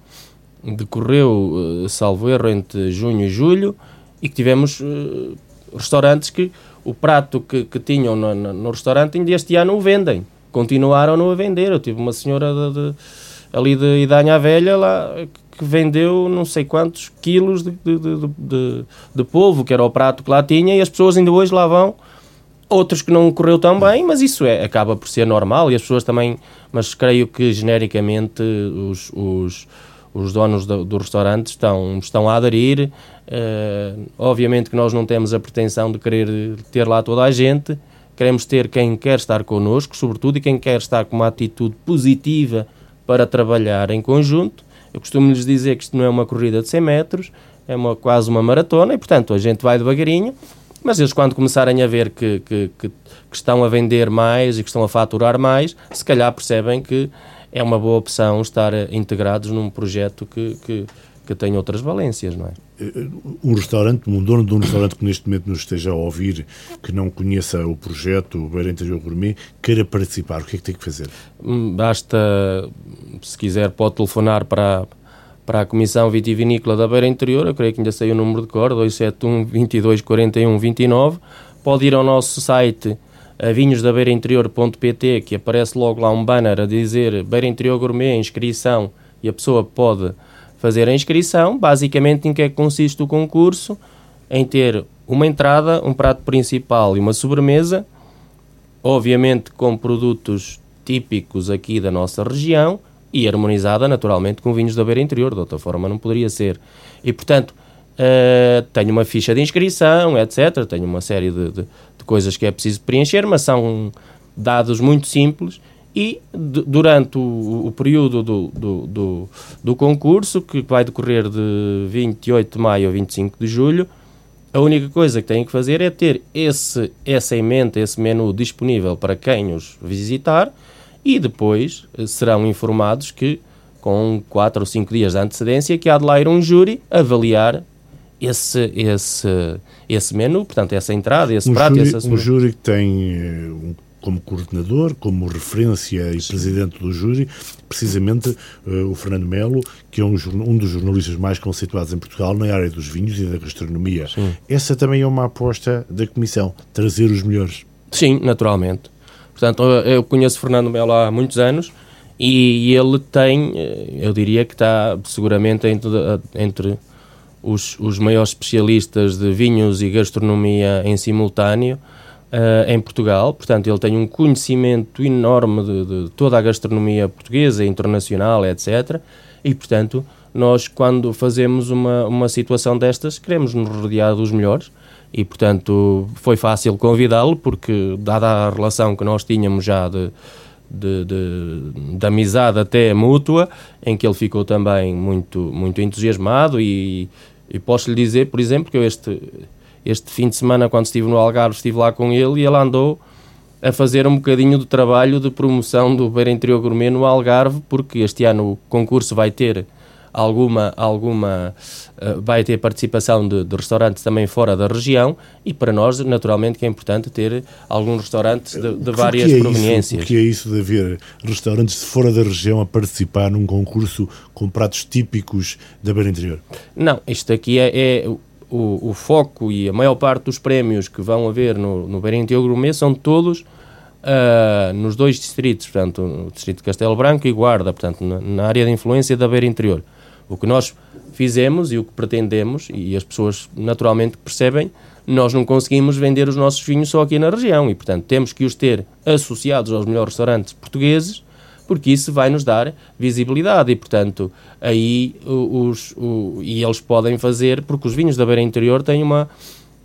decorreu, eh, salvo erro, entre junho e julho e que tivemos uh, restaurantes que o prato que, que tinham no, no, no, restaurante ainda este ano o vendem. Continuaram-no a vender. Eu tive uma senhora de, de, ali de Idanha Velha lá que vendeu não sei quantos quilos de, de, de, de, de polvo, que era o prato que lá tinha, e as pessoas ainda hoje lá vão. Outros que não correu tão bem, mas isso é, acaba por ser normal e as pessoas também. Mas creio que genericamente os, os, os donos do, do restaurante estão, estão a aderir. Uh, obviamente que nós não temos a pretensão de querer ter lá toda a gente, queremos ter quem quer estar connosco, sobretudo, e quem quer estar com uma atitude positiva para trabalhar em conjunto. Eu costumo lhes dizer que isto não é uma corrida de 100 metros, é uma, quase uma maratona e, portanto, a gente vai devagarinho, mas eles, quando começarem a ver que, que, que, que estão a vender mais e que estão a faturar mais, se calhar percebem que é uma boa opção estar integrados num projeto que, que, que tem outras valências, não é? Um restaurante, um dono de um restaurante que neste momento nos esteja a ouvir, que não conheça o projeto o Beira Interior Gourmet, queira participar, o que é que tem que fazer? Hum, basta, se quiser, pode telefonar para, para a Comissão Vitivinícola da Beira Interior, eu creio que ainda sei o número de cor, 271 22 41 29, pode ir ao nosso site vinhosdabeirainterior.pt que aparece logo lá um banner a dizer Beira Interior Gourmet, inscrição, e a pessoa pode fazer a inscrição. Basicamente, em que é que consiste o concurso? Em ter uma entrada, um prato principal e uma sobremesa, obviamente com produtos típicos aqui da nossa região e harmonizada naturalmente com vinhos da beira interior, de outra forma não poderia ser. E portanto, uh, tenho uma ficha de inscrição, etc. Tenho uma série de, de, de coisas que é preciso preencher, mas são dados muito simples e durante o, o período do, do, do, do, concurso, que vai decorrer de 28 de maio a 25 de julho, a única coisa que têm que fazer é ter esse, essa emenda, esse menu disponível para quem os visitar e depois eh, serão informados que, com 4 ou 5 dias de antecedência, que há de lá ir um júri avaliar esse, esse, esse menu, portanto, essa entrada, esse um prato, júri, essa Um júri que tem eh, um como coordenador, como referência e Sim. presidente do júri, precisamente uh, o Fernando Melo, que é um, um, dos jornalistas mais conceituados em Portugal na área dos vinhos e da gastronomia. Sim. Essa também é uma aposta da Comissão, trazer os melhores. Sim, naturalmente. Portanto, eu conheço Fernando Melo há muitos anos e ele tem, eh, eu diria que está seguramente entre, entre os, os maiores especialistas de vinhos e gastronomia em simultâneo uh, em Portugal, portanto, ele tem um conhecimento enorme de, de, toda a gastronomia portuguesa, internacional, etc. E, portanto, nós, quando fazemos uma, uma situação destas, queremos nos rodear dos melhores. E, portanto, foi fácil convidá-lo, porque, dada a relação que nós tínhamos já de, de, de, de, amizade até mútua, em que ele ficou também muito, muito entusiasmado e, e posso lhe dizer, por exemplo, que eu este, este fim de semana, quando estive no Algarve, estive lá com ele e ele andou a fazer um bocadinho de trabalho de promoção do Beira Interior Gourmet no Algarve, porque este ano o concurso vai ter alguma, alguma uh, vai ter participação de, de, restaurantes também fora da região e para nós, naturalmente, que é importante ter alguns restaurantes de, de várias é proveniências. Isso, o que é isso de haver restaurantes de fora da região a participar num concurso com pratos típicos da Beira Interior? Não, isto aqui é, é o, o, foco e a maior parte dos prémios que vão haver no, no Beira Interior Gourmet são todos uh, nos dois distritos, portanto, no distrito de Castelo Branco e Guarda, portanto, na, na, área de influência da Beira Interior. O que nós fizemos e o que pretendemos, e as pessoas naturalmente percebem, nós não conseguimos vender os nossos vinhos só aqui na região e, portanto, temos que os ter associados aos melhores restaurantes portugueses porque isso vai nos dar visibilidade e, portanto, aí os, o, e eles podem fazer, porque os vinhos da beira interior têm uma,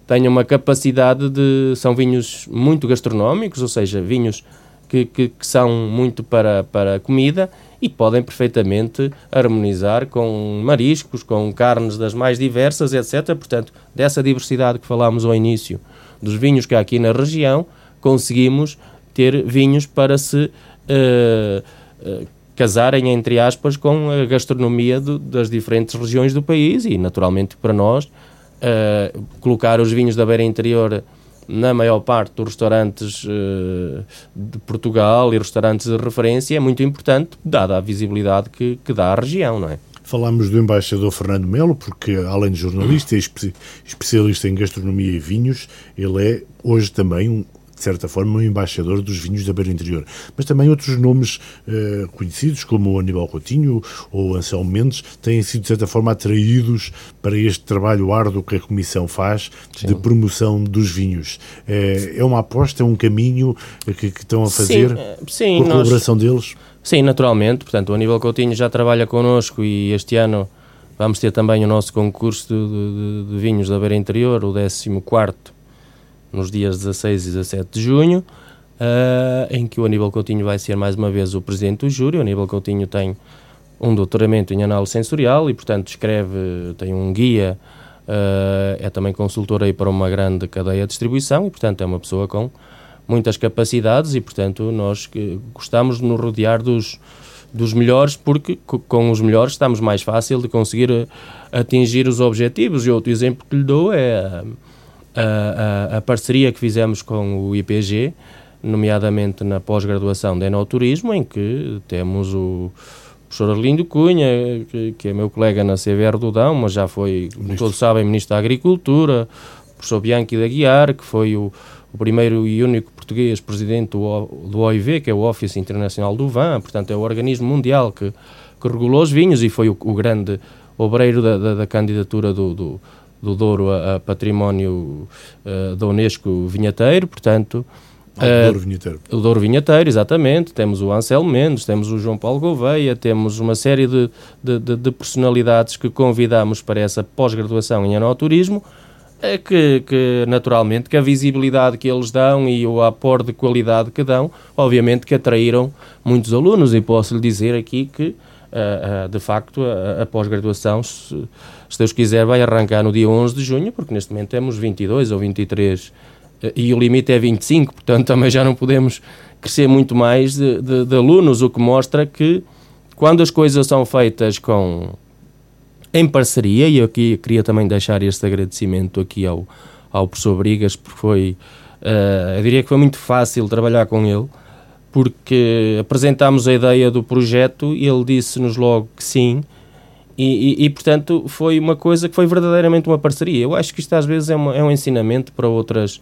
têm uma capacidade de. são vinhos muito gastronómicos, ou seja, vinhos que, que, que são muito para, para comida e podem perfeitamente harmonizar com mariscos, com carnes das mais diversas, etc. Portanto, dessa diversidade que falámos ao início dos vinhos que há aqui na região, conseguimos ter vinhos para se uh, uh, casarem, entre aspas, com a gastronomia do, das diferentes regiões do país e, naturalmente, para nós, uh, colocar os vinhos da beira interior na maior parte dos restaurantes de Portugal e restaurantes de referência é muito importante, dada a visibilidade que, que dá à região, não é? Falámos do embaixador Fernando Melo, porque além de jornalista e especialista em gastronomia e vinhos, ele é hoje também um de certa forma, um embaixador dos vinhos da Beira Interior. Mas também outros nomes uh, conhecidos, como o Aníbal Coutinho ou Anselmo Mendes, têm sido, de certa forma, atraídos para este trabalho árduo que a Comissão faz Sim. de promoção dos vinhos. É, é uma aposta, é um caminho que, que estão a fazer Sim, eh, Sim, com a colaboração nós... deles? Sim, naturalmente. Portanto, o Aníbal Coutinho já trabalha connosco e este ano vamos ter também o nosso concurso de, de, de vinhos da Beira Interior, o 14 nos dias 16 e 17 de junho. uh, em que o Aníbal Coutinho vai ser mais uma vez o presidente do júri. O Aníbal Coutinho tem um doutoramento em análise sensorial e, portanto, escreve, tem um guia, uh, é também consultor aí para uma grande cadeia de distribuição e, portanto, é uma pessoa com muitas capacidades e, portanto, nós gostamos de nos rodear dos, dos melhores porque com os melhores estamos mais fácil de conseguir eh, atingir os objetivos. E outro exemplo que lhe dou é a, a, a parceria que fizemos com o IPG, nomeadamente na pós-graduação de enoturismo, em que temos o professor Arlindo Cunha, que, que, é meu colega na CVR do Dão, mas já foi, como todos sabem, Ministro da Agricultura, o professor Bianchi da Guiar, que foi o, o primeiro e único português presidente do, do OIV, que é o Office Internacional do Vin, portanto é o organismo mundial que, que regulou os vinhos e foi o, o grande obreiro da, da, da candidatura do, do, do Douro a, a património uh, da Unesco vinheteiro, portanto... Ah, o Douro Vinheteiro. O Douro Vinheteiro, exatamente. Temos o Anselmo Mendes, temos o João Paulo Gouveia, temos uma série de, de, de, de personalidades que convidamos para essa pós-graduação em enoturismo, é que, que, naturalmente que a visibilidade que eles dão e o aporte de qualidade que dão, obviamente que atraíram muitos alunos e posso lhe dizer aqui que de facto a, a pós-graduação se, Deus quiser vai arrancar no dia 11 de junho porque neste momento temos 22 ou 23 uh, e o limite é 25, portanto <laughs> também já não podemos crescer muito mais de, de, de alunos, o que mostra que quando as coisas são feitas com em parceria, e eu aqui queria também deixar este agradecimento aqui ao, ao professor Brigas, porque foi, uh, eu diria que foi muito fácil trabalhar com ele, porque apresentámos a ideia do projeto e ele disse-nos logo que sim, e, e, e, portanto foi uma coisa que foi verdadeiramente uma parceria. Eu acho que isto às vezes é, uma, é um ensinamento para outras,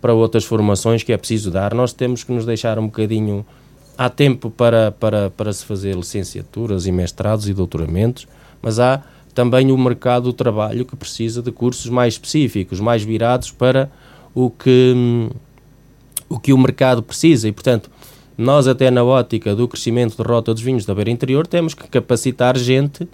para outras formações que é preciso dar. Nós temos que nos deixar um bocadinho. Há tempo para, para, para se fazer licenciaturas e mestrados e doutoramentos, mas há também o mercado do trabalho que precisa de cursos mais específicos, mais virados para o que, o que o mercado precisa e, portanto, nós até na ótica do crescimento de rota dos vinhos da beira interior temos que capacitar gente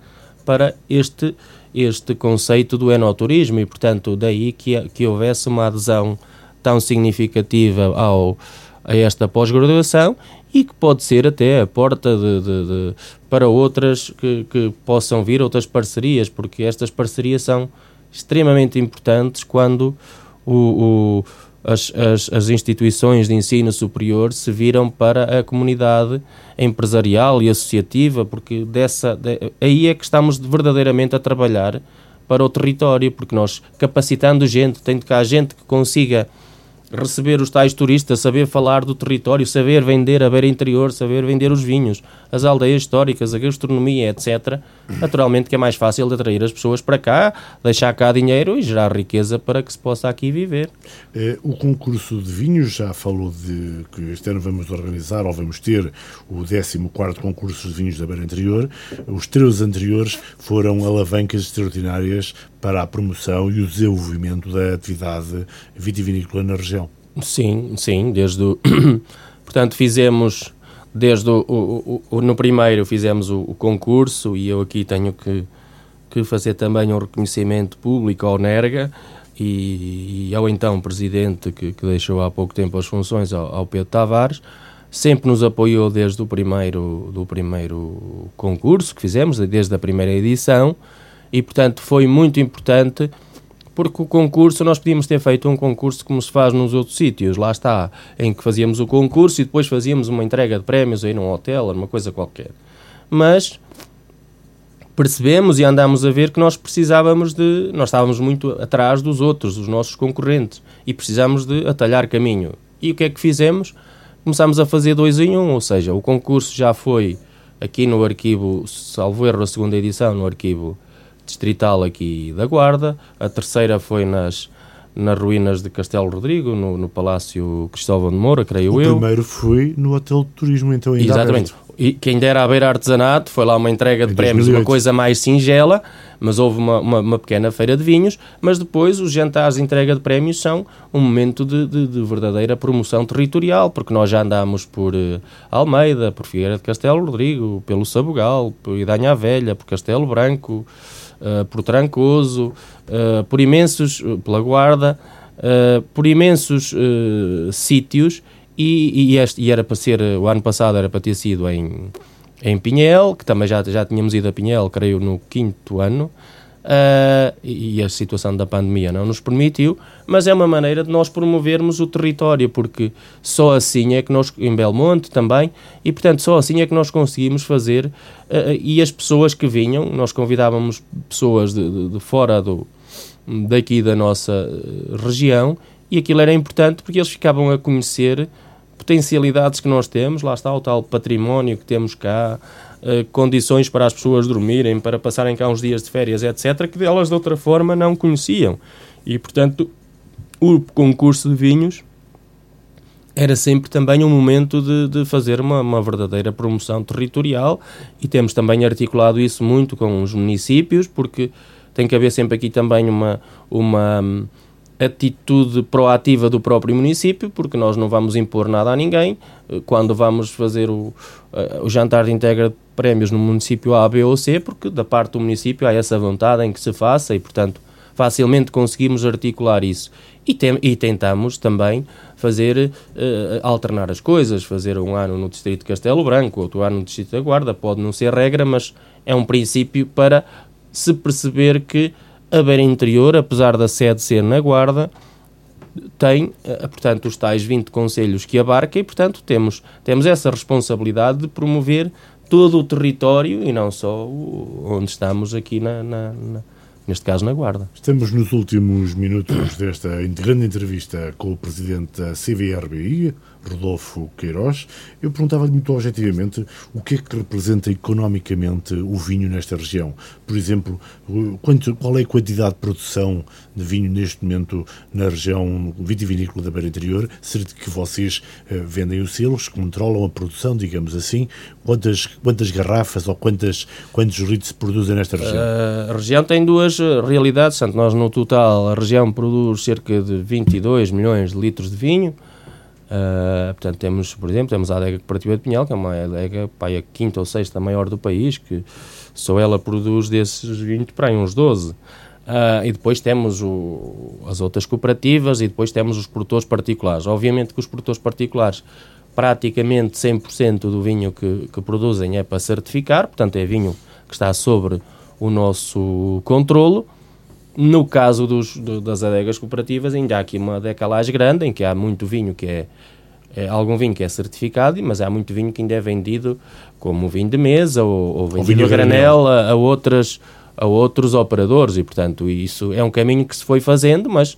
para este, este conceito do enoturismo e, portanto, daí que, que houvesse uma adesão tão significativa ao, a esta pós-graduação e que pode ser até a porta de, de, de, para outras que, que possam vir, outras parcerias, porque estas parcerias são extremamente importantes quando o, o, as, as, as, instituições de ensino superior se viram para a comunidade empresarial e associativa, porque dessa, de, aí é que estamos verdadeiramente a trabalhar para o território, porque nós capacitando gente, tendo cá gente que consiga receber os tais turistas, saber falar do território, saber vender a beira interior, saber vender os vinhos, as aldeias históricas, a gastronomia, etc. Naturalmente que é mais fácil de atrair as pessoas para cá, deixar cá dinheiro e gerar riqueza para que se possa aqui viver. É, o concurso de vinhos já falou de que este ano vamos organizar ou vamos ter o 14º concurso de vinhos da beira interior. Os três anteriores foram alavancas extraordinárias para a promoção e o desenvolvimento da atividade vitivinícola na região. Sim, sim, desde o... <coughs> Portanto, fizemos desde o, o, o, no primeiro fizemos o, o, concurso e eu aqui tenho que, que fazer também um reconhecimento público ao NERGA e, e ao então presidente que, que, deixou há pouco tempo as funções ao, ao, Pedro Tavares. Sempre nos apoiou desde o primeiro do primeiro concurso que fizemos desde a primeira edição. E portanto foi muito importante porque o concurso, nós podíamos ter feito um concurso como se faz nos outros sítios, lá está, em que fazíamos o concurso e depois fazíamos uma entrega de prémios aí num hotel, uma coisa qualquer. Mas percebemos e andámos a ver que nós precisávamos de. Nós estávamos muito atrás dos outros, dos nossos concorrentes, e precisávamos de atalhar caminho. E o que é que fizemos? Começámos a fazer dois em um, ou seja, o concurso já foi aqui no arquivo, salvo erro, a segunda edição, no arquivo distrital aqui da Guarda, a terceira foi nas, nas ruínas de Castelo Rodrigo, no, no Palácio Cristóvão de Moura, creio o eu. O primeiro foi no Hotel de Turismo, então ainda Exatamente. E quem dera a beira artesanato, foi lá uma entrega de em prémios, 2008. uma coisa mais singela, mas houve uma, uma, uma, pequena feira de vinhos, mas depois os jantares de entrega de prémios são um momento de, de, de verdadeira promoção territorial, porque nós já andámos por uh, Almeida, por Figueira de Castelo Rodrigo, pelo Sabugal, por Idanha Velha, por Castelo Branco, uh, por Trancoso, uh, por imensos, pela Guarda, por imensos sítios e, e, este, e era para ser, o ano passado era para ter sido em, em Pinhel, que também já, já tínhamos ido a Pinhel, creio, no quinto ano, Uh, e a situação da pandemia não nos permitiu, mas é uma maneira de nós promovermos o território, porque só assim é que nós, em Belmonte também, e portanto só assim é que nós conseguimos fazer, uh, e as pessoas que vinham, nós convidávamos pessoas de, de, de fora do, daqui da nossa região, e aquilo era importante porque eles ficavam a conhecer potencialidades que nós temos, lá está o tal património que temos cá, uh, condições para as pessoas dormirem, para passarem cá uns dias de férias, etc., que elas de outra forma não conheciam. E, portanto, o concurso de vinhos era sempre também um momento de, de fazer uma, uma, verdadeira promoção territorial e temos também articulado isso muito com os municípios, porque tem que haver sempre aqui também uma, uma atitude proativa do próprio município, porque nós não vamos impor nada a ninguém. Quando vamos fazer o, eh, o jantar de integra prémios no município A, B ou C, porque da parte do município há essa vontade em que se faça e, portanto, facilmente conseguimos articular isso. E, tem, e tentamos também fazer, uh, alternar as coisas, fazer um ano no Distrito de Castelo Branco, outro ano no Distrito da Guarda, pode não ser regra, mas é um princípio para se perceber que a beira interior, apesar da sede ser na Guarda, tem, eh, portanto, os tais 20 conselhos que abarca e, portanto, temos, temos essa responsabilidade de promover todo o território e não só onde estamos aqui na, na, na neste caso na Guarda. Estamos nos últimos minutos desta grande entrevista com o presidente da CVRBI, Rodolfo Queiroz. Eu perguntava-lhe muito objetivamente o que é que representa economicamente o vinho nesta região. Por exemplo, quanto, qual é a quantidade de produção de vinho neste momento na região vitivinícola da Beira Interior, certo que vocês uh, vendem os selos, controlam a produção, digamos assim, quantas, quantas garrafas ou quantas, quantos litros se produzem nesta região? Uh, a região tem duas realidades, portanto, nós no total a região produz cerca de 22 milhões de litros de vinho, Uh, portanto, temos, por exemplo, temos a adega cooperativa de Pinhal, que é uma adega, pá, a quinta ou sexta maior do país, que só ela produz desses 20 para aí uns 12. Uh, ah, e depois temos o, as outras cooperativas e depois temos os produtores particulares. Obviamente que os produtores particulares, praticamente 100% do vinho que, que produzem é para certificar, portanto é vinho que está sobre o nosso controlo, no caso dos, do, das adegas cooperativas, ainda há aqui uma decalagem grande, em que há muito vinho que é, é, algum vinho que é certificado, mas há muito vinho que ainda é vendido como vinho de mesa ou, ou vendido a granel a, a, outras, a outros operadores, e portanto isso é um caminho que se foi fazendo, mas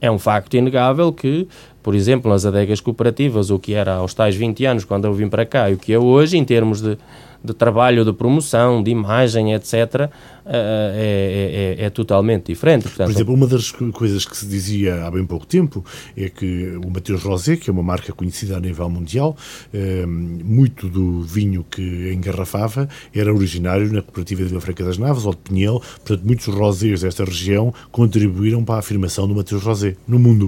é um facto inegável que, por exemplo, nas adegas cooperativas, o que era aos tais 20 anos, quando eu vim para cá, e o que é hoje, em termos de de trabalho de promoção, de imagem, etc., uh, é, é, é, totalmente diferente. Portanto, Por exemplo, uma das coisas que se dizia há bem pouco tempo é que o Mateus Rosé, que é uma marca conhecida a nível mundial, uh, muito do vinho que engarrafava era originário na cooperativa de Vila Franca das Naves ou de Pinhel, portanto, muitos rosés desta região contribuíram para a afirmação do Mateus Rosé no mundo.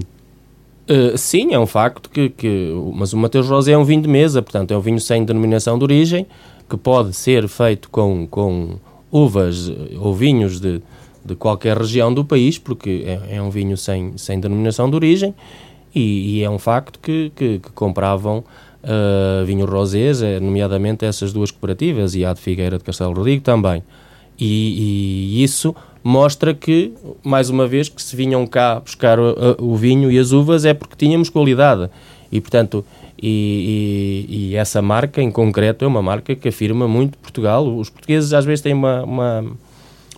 Uh, sim, é um facto que, que. Mas o Mateus Rosé é um vinho de mesa, portanto, é um vinho sem denominação de origem, que pode ser feito com, com uvas ou vinhos de, de qualquer região do país, porque é, é um vinho sem, sem denominação de origem, e, e é um facto que, que, que compravam uh, vinho rosés, eh, nomeadamente essas duas cooperativas, e a de Figueira de Castelo Rodrigo também. E, e, isso mostra que, mais uma vez, que se vinham cá buscar o, o vinho e as uvas é porque tínhamos qualidade. E, portanto, e, e, e, essa marca em concreto é uma marca que afirma muito Portugal. Os portugueses às vezes têm uma, uma,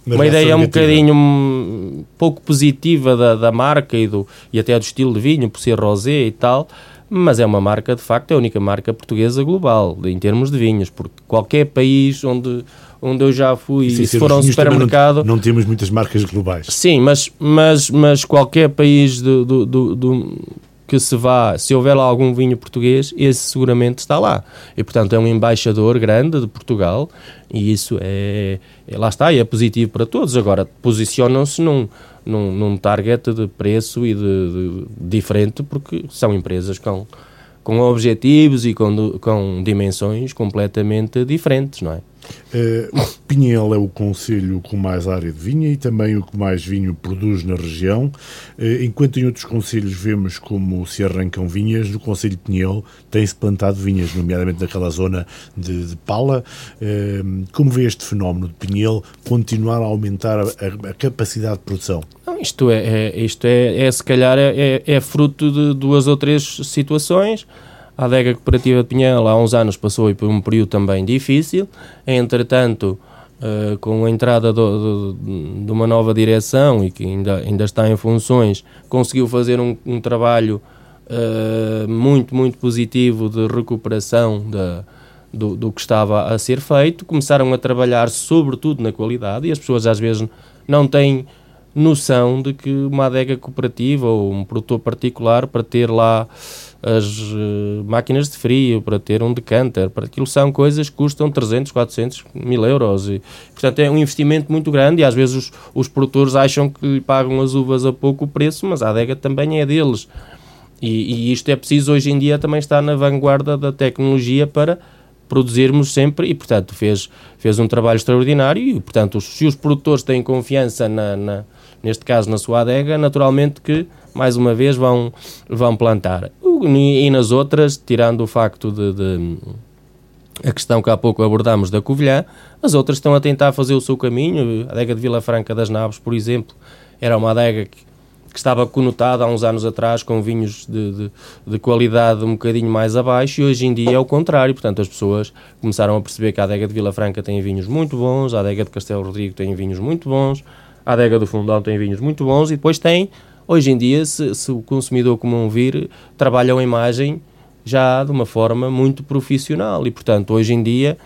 uma ideia um bocadinho um, pouco positiva da, da marca e, do, e até do estilo de vinho, por ser rosé e tal, mas é uma marca, de facto, é a única marca portuguesa global, em termos de vinhos, porque qualquer país onde, onde eu já fui, Sim, se for a um supermercado... Não, não, temos muitas marcas globais. Sim, mas, mas, mas qualquer país do, do, do, do que se vá, se houver lá algum vinho português, esse seguramente está lá. E, portanto, é um embaixador grande de Portugal e isso é, é lá está, e é positivo para todos. Agora, posicionam-se num, num, num, target de preço e de, de, diferente porque são empresas com, com objetivos e com, com dimensões completamente diferentes, não é? Uh, o Pinhel é o concelho com mais área de vinha e também o que mais vinho produz na região. Uh, enquanto em outros concelhos vemos como se arrancam vinhas, no concelho de Pinhel tem-se plantado vinhas, nomeadamente naquela zona de, de Pala. Uh, como vê este fenómeno de Pinhel continuar a aumentar a, a, capacidade de produção? Isto é, é isto é, é, se calhar, é, é fruto de duas ou três situações a adega cooperativa de Pinhel há uns anos passou por um período também difícil. Entretanto, uh, com a entrada do, do, de uma nova direção e que ainda, ainda está em funções, conseguiu fazer um, um trabalho uh, muito, muito positivo de recuperação da, do, do que estava a ser feito. Começaram a trabalhar sobretudo na qualidade e as pessoas às vezes não têm noção de que uma adega cooperativa ou um produtor particular para ter lá as uh, máquinas de frio, para ter um decanter, para aquilo são coisas que custam 300, 400 mil euros. E, portanto, é um investimento muito grande e às vezes os, os produtores acham que pagam as uvas a pouco preço, mas a adega também é deles. E, e isto é preciso hoje em dia também estar na vanguarda da tecnologia para produzirmos sempre e, portanto, fez, fez um trabalho extraordinário e, portanto, se os produtores têm confiança na, na neste caso na sua adega, naturalmente que mais uma vez vão, vão plantar. E nas outras, tirando o facto de, de a questão que há pouco abordámos da Covilhã, as outras estão a tentar fazer o seu caminho. A adega de Vila Franca das Naves, por exemplo, era uma adega que, que estava conotada há uns anos atrás com vinhos de, de, de, qualidade um bocadinho mais abaixo e hoje em dia é o contrário. Portanto, as pessoas começaram a perceber que a adega de Vila Franca tem vinhos muito bons, a adega de Castelo Rodrigo tem vinhos muito bons, a adega do Fundão tem vinhos muito bons e depois tem Hoje em dia, se, se o consumidor comum vir, trabalha a imagem já de uma forma muito profissional e, portanto, hoje em dia,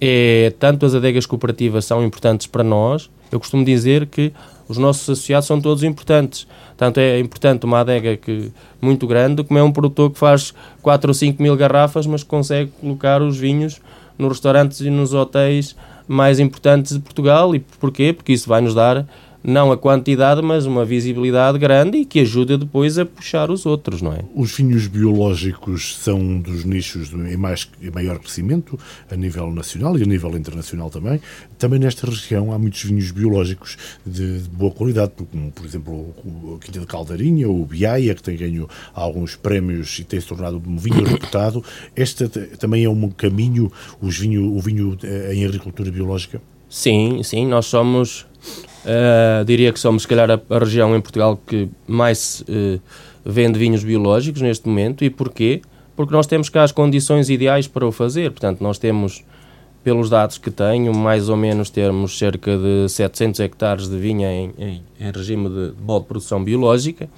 é, tanto as adegas cooperativas são importantes para nós, eu costumo dizer que os nossos associados são todos importantes. Tanto é importante uma adega que, muito grande, como é um produtor que faz 4 ou 5 mil garrafas, mas consegue colocar os vinhos nos restaurantes e nos hotéis mais importantes de Portugal. E porquê? Porque isso vai nos dar não a quantidade, mas uma visibilidade grande e que ajuda depois a puxar os outros, não é? Os vinhos biológicos são um dos nichos em, mais, em maior crescimento a nível nacional e a nível internacional também. Também nesta região há muitos vinhos biológicos de, de boa qualidade, como por exemplo o Quinta de Caldarinha, o Biaia, que tem ganho alguns prémios e tem se tornado um vinho <coughs> reputado. Este também é um caminho, os vinho, o vinho eh, em agricultura biológica? Sim, sim, nós somos Uh, diria que somos, se calhar, a, a, região em Portugal que mais uh, vende vinhos biológicos neste momento. E porquê? Porque nós temos cá as condições ideais para o fazer. Portanto, nós temos, pelos dados que tenho, mais ou menos temos cerca de 700 hectares de vinha em, em, em regime de, de de produção biológica.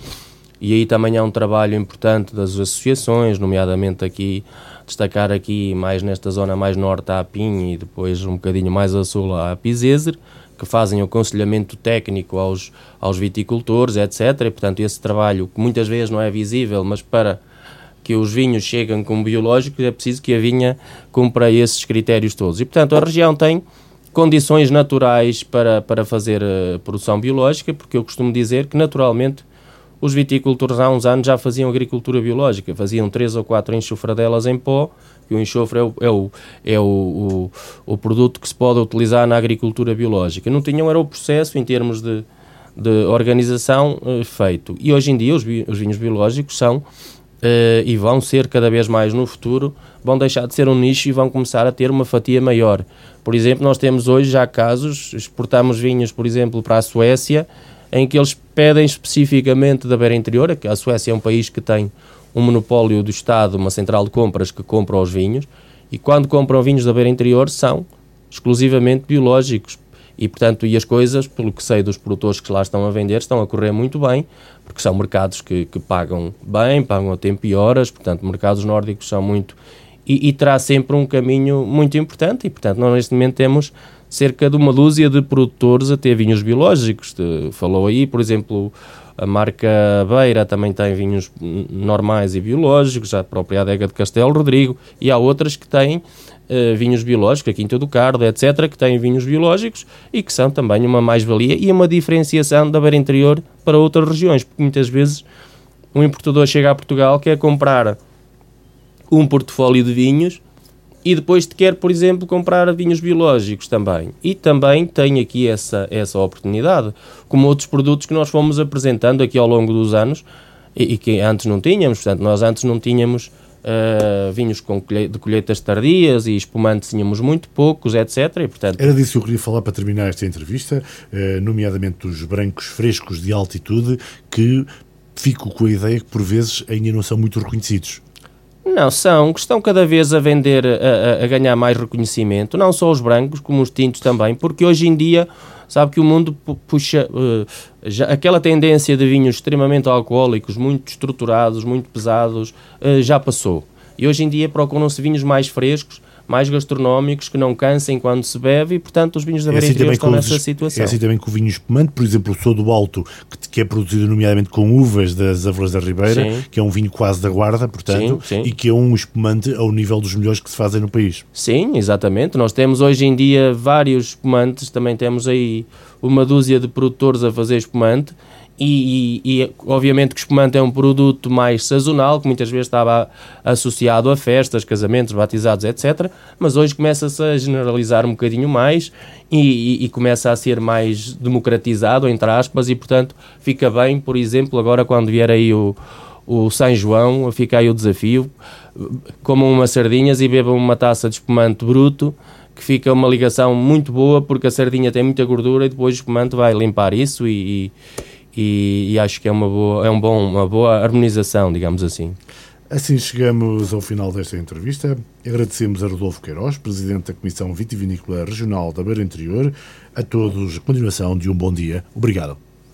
E aí também há um trabalho importante das associações, nomeadamente aqui, destacar aqui mais nesta zona mais norte a Apim e depois um bocadinho mais a sul a Pizeser, que fazem aconselhamento técnico aos, aos viticultores, etc. E, portanto, esse trabalho, que muitas vezes não é visível, mas para que os vinhos cheguem como biológicos, é preciso que a vinha cumpra esses critérios todos. E, portanto, a região tem condições naturais para, para fazer a produção biológica, porque eu costumo dizer que, naturalmente, os viticultores há uns anos já faziam agricultura biológica, faziam três ou quatro enxofradelas em pó, que o enxofre é o, é, o, é o, o, o, produto que se pode utilizar na agricultura biológica. Não tinham, era o processo em termos de, de organização uh, feito. E hoje em dia os, os vinhos biológicos são, uh, e vão ser cada vez mais no futuro, vão deixar de ser um nicho e vão começar a ter uma fatia maior. Por exemplo, nós temos hoje já casos, exportamos vinhos, por exemplo, para a Suécia, em que eles pedem especificamente da beira interior, que a Suécia é um país que tem um monopólio do Estado, uma central de compras que compra os vinhos, e quando compram vinhos da beira interior são exclusivamente biológicos. E, portanto, e as coisas, pelo que sei dos produtores que lá estão a vender, estão a correr muito bem, porque são mercados que, que pagam bem, pagam a tempo e horas, portanto, mercados nórdicos são muito... E, e terá sempre um caminho muito importante, e, portanto, nós neste momento temos cerca de uma dúzia de produtores a ter vinhos biológicos. Falou aí, por exemplo, a marca Beira também tem vinhos normais e biológicos, a própria adega de Castelo Rodrigo, e há outras que têm uh, vinhos biológicos, a Quinta do Cardo, etc., que têm vinhos biológicos e que são também uma mais-valia e uma diferenciação da Beira Interior para outras regiões, porque muitas vezes um importador chega a Portugal quer comprar um portfólio de vinhos e depois te quer, por exemplo, comprar vinhos biológicos também. E também tem aqui essa, essa oportunidade, como outros produtos que nós fomos apresentando aqui ao longo dos anos e, e que antes não tínhamos. Portanto, nós antes não tínhamos uh, vinhos com colhe de colheitas tardias e espumantes tínhamos muito poucos, etc. E, portanto... Era disso que eu queria falar para terminar esta entrevista, uh, nomeadamente dos brancos frescos de altitude, que fico com a ideia que por vezes ainda não são muito reconhecidos. Não, são, que estão cada vez a vender, a, a, ganhar mais reconhecimento, não só os brancos, como os tintos também, porque hoje em dia, sabe que o mundo puxa, uh, já, aquela tendência de vinhos extremamente alcoólicos, muito estruturados, muito pesados, uh, já passou. E hoje em dia procuram-se vinhos mais frescos, mais gastronómicos, que não cansem quando se bebe e, portanto, os vinhos da Beira é assim estão nessa os, situação. É assim também com o vinho espumante, por exemplo, o Sou do Alto, que, que, é produzido nomeadamente com uvas das Avelas da Ribeira, sim. que é um vinho quase da guarda, portanto, sim, sim. e que é um espumante ao nível dos melhores que se fazem no país. Sim, exatamente. Nós temos hoje em dia vários espumantes, também temos aí uma dúzia de produtores a fazer espumante, e, e, e, obviamente que o espumante é um produto mais sazonal, que muitas vezes estava associado a festas, casamentos, batizados, etc. Mas hoje começa-se a generalizar um bocadinho mais e, e, começa a ser mais democratizado, entre aspas, e portanto fica bem, por exemplo, agora quando vier aí o, o São João, fica aí o desafio, comam umas sardinhas e bebam uma taça de espumante bruto, que fica uma ligação muito boa, porque a sardinha tem muita gordura e depois o espumante vai limpar isso e, e, e, acho que é uma boa, é um bom, uma boa harmonização, digamos assim. Assim chegamos ao final desta entrevista. Agradecemos a Rodolfo Queiroz, Presidente da Comissão Vitivinícola Regional da Beira Interior. A todos, a continuação de um bom dia. Obrigado.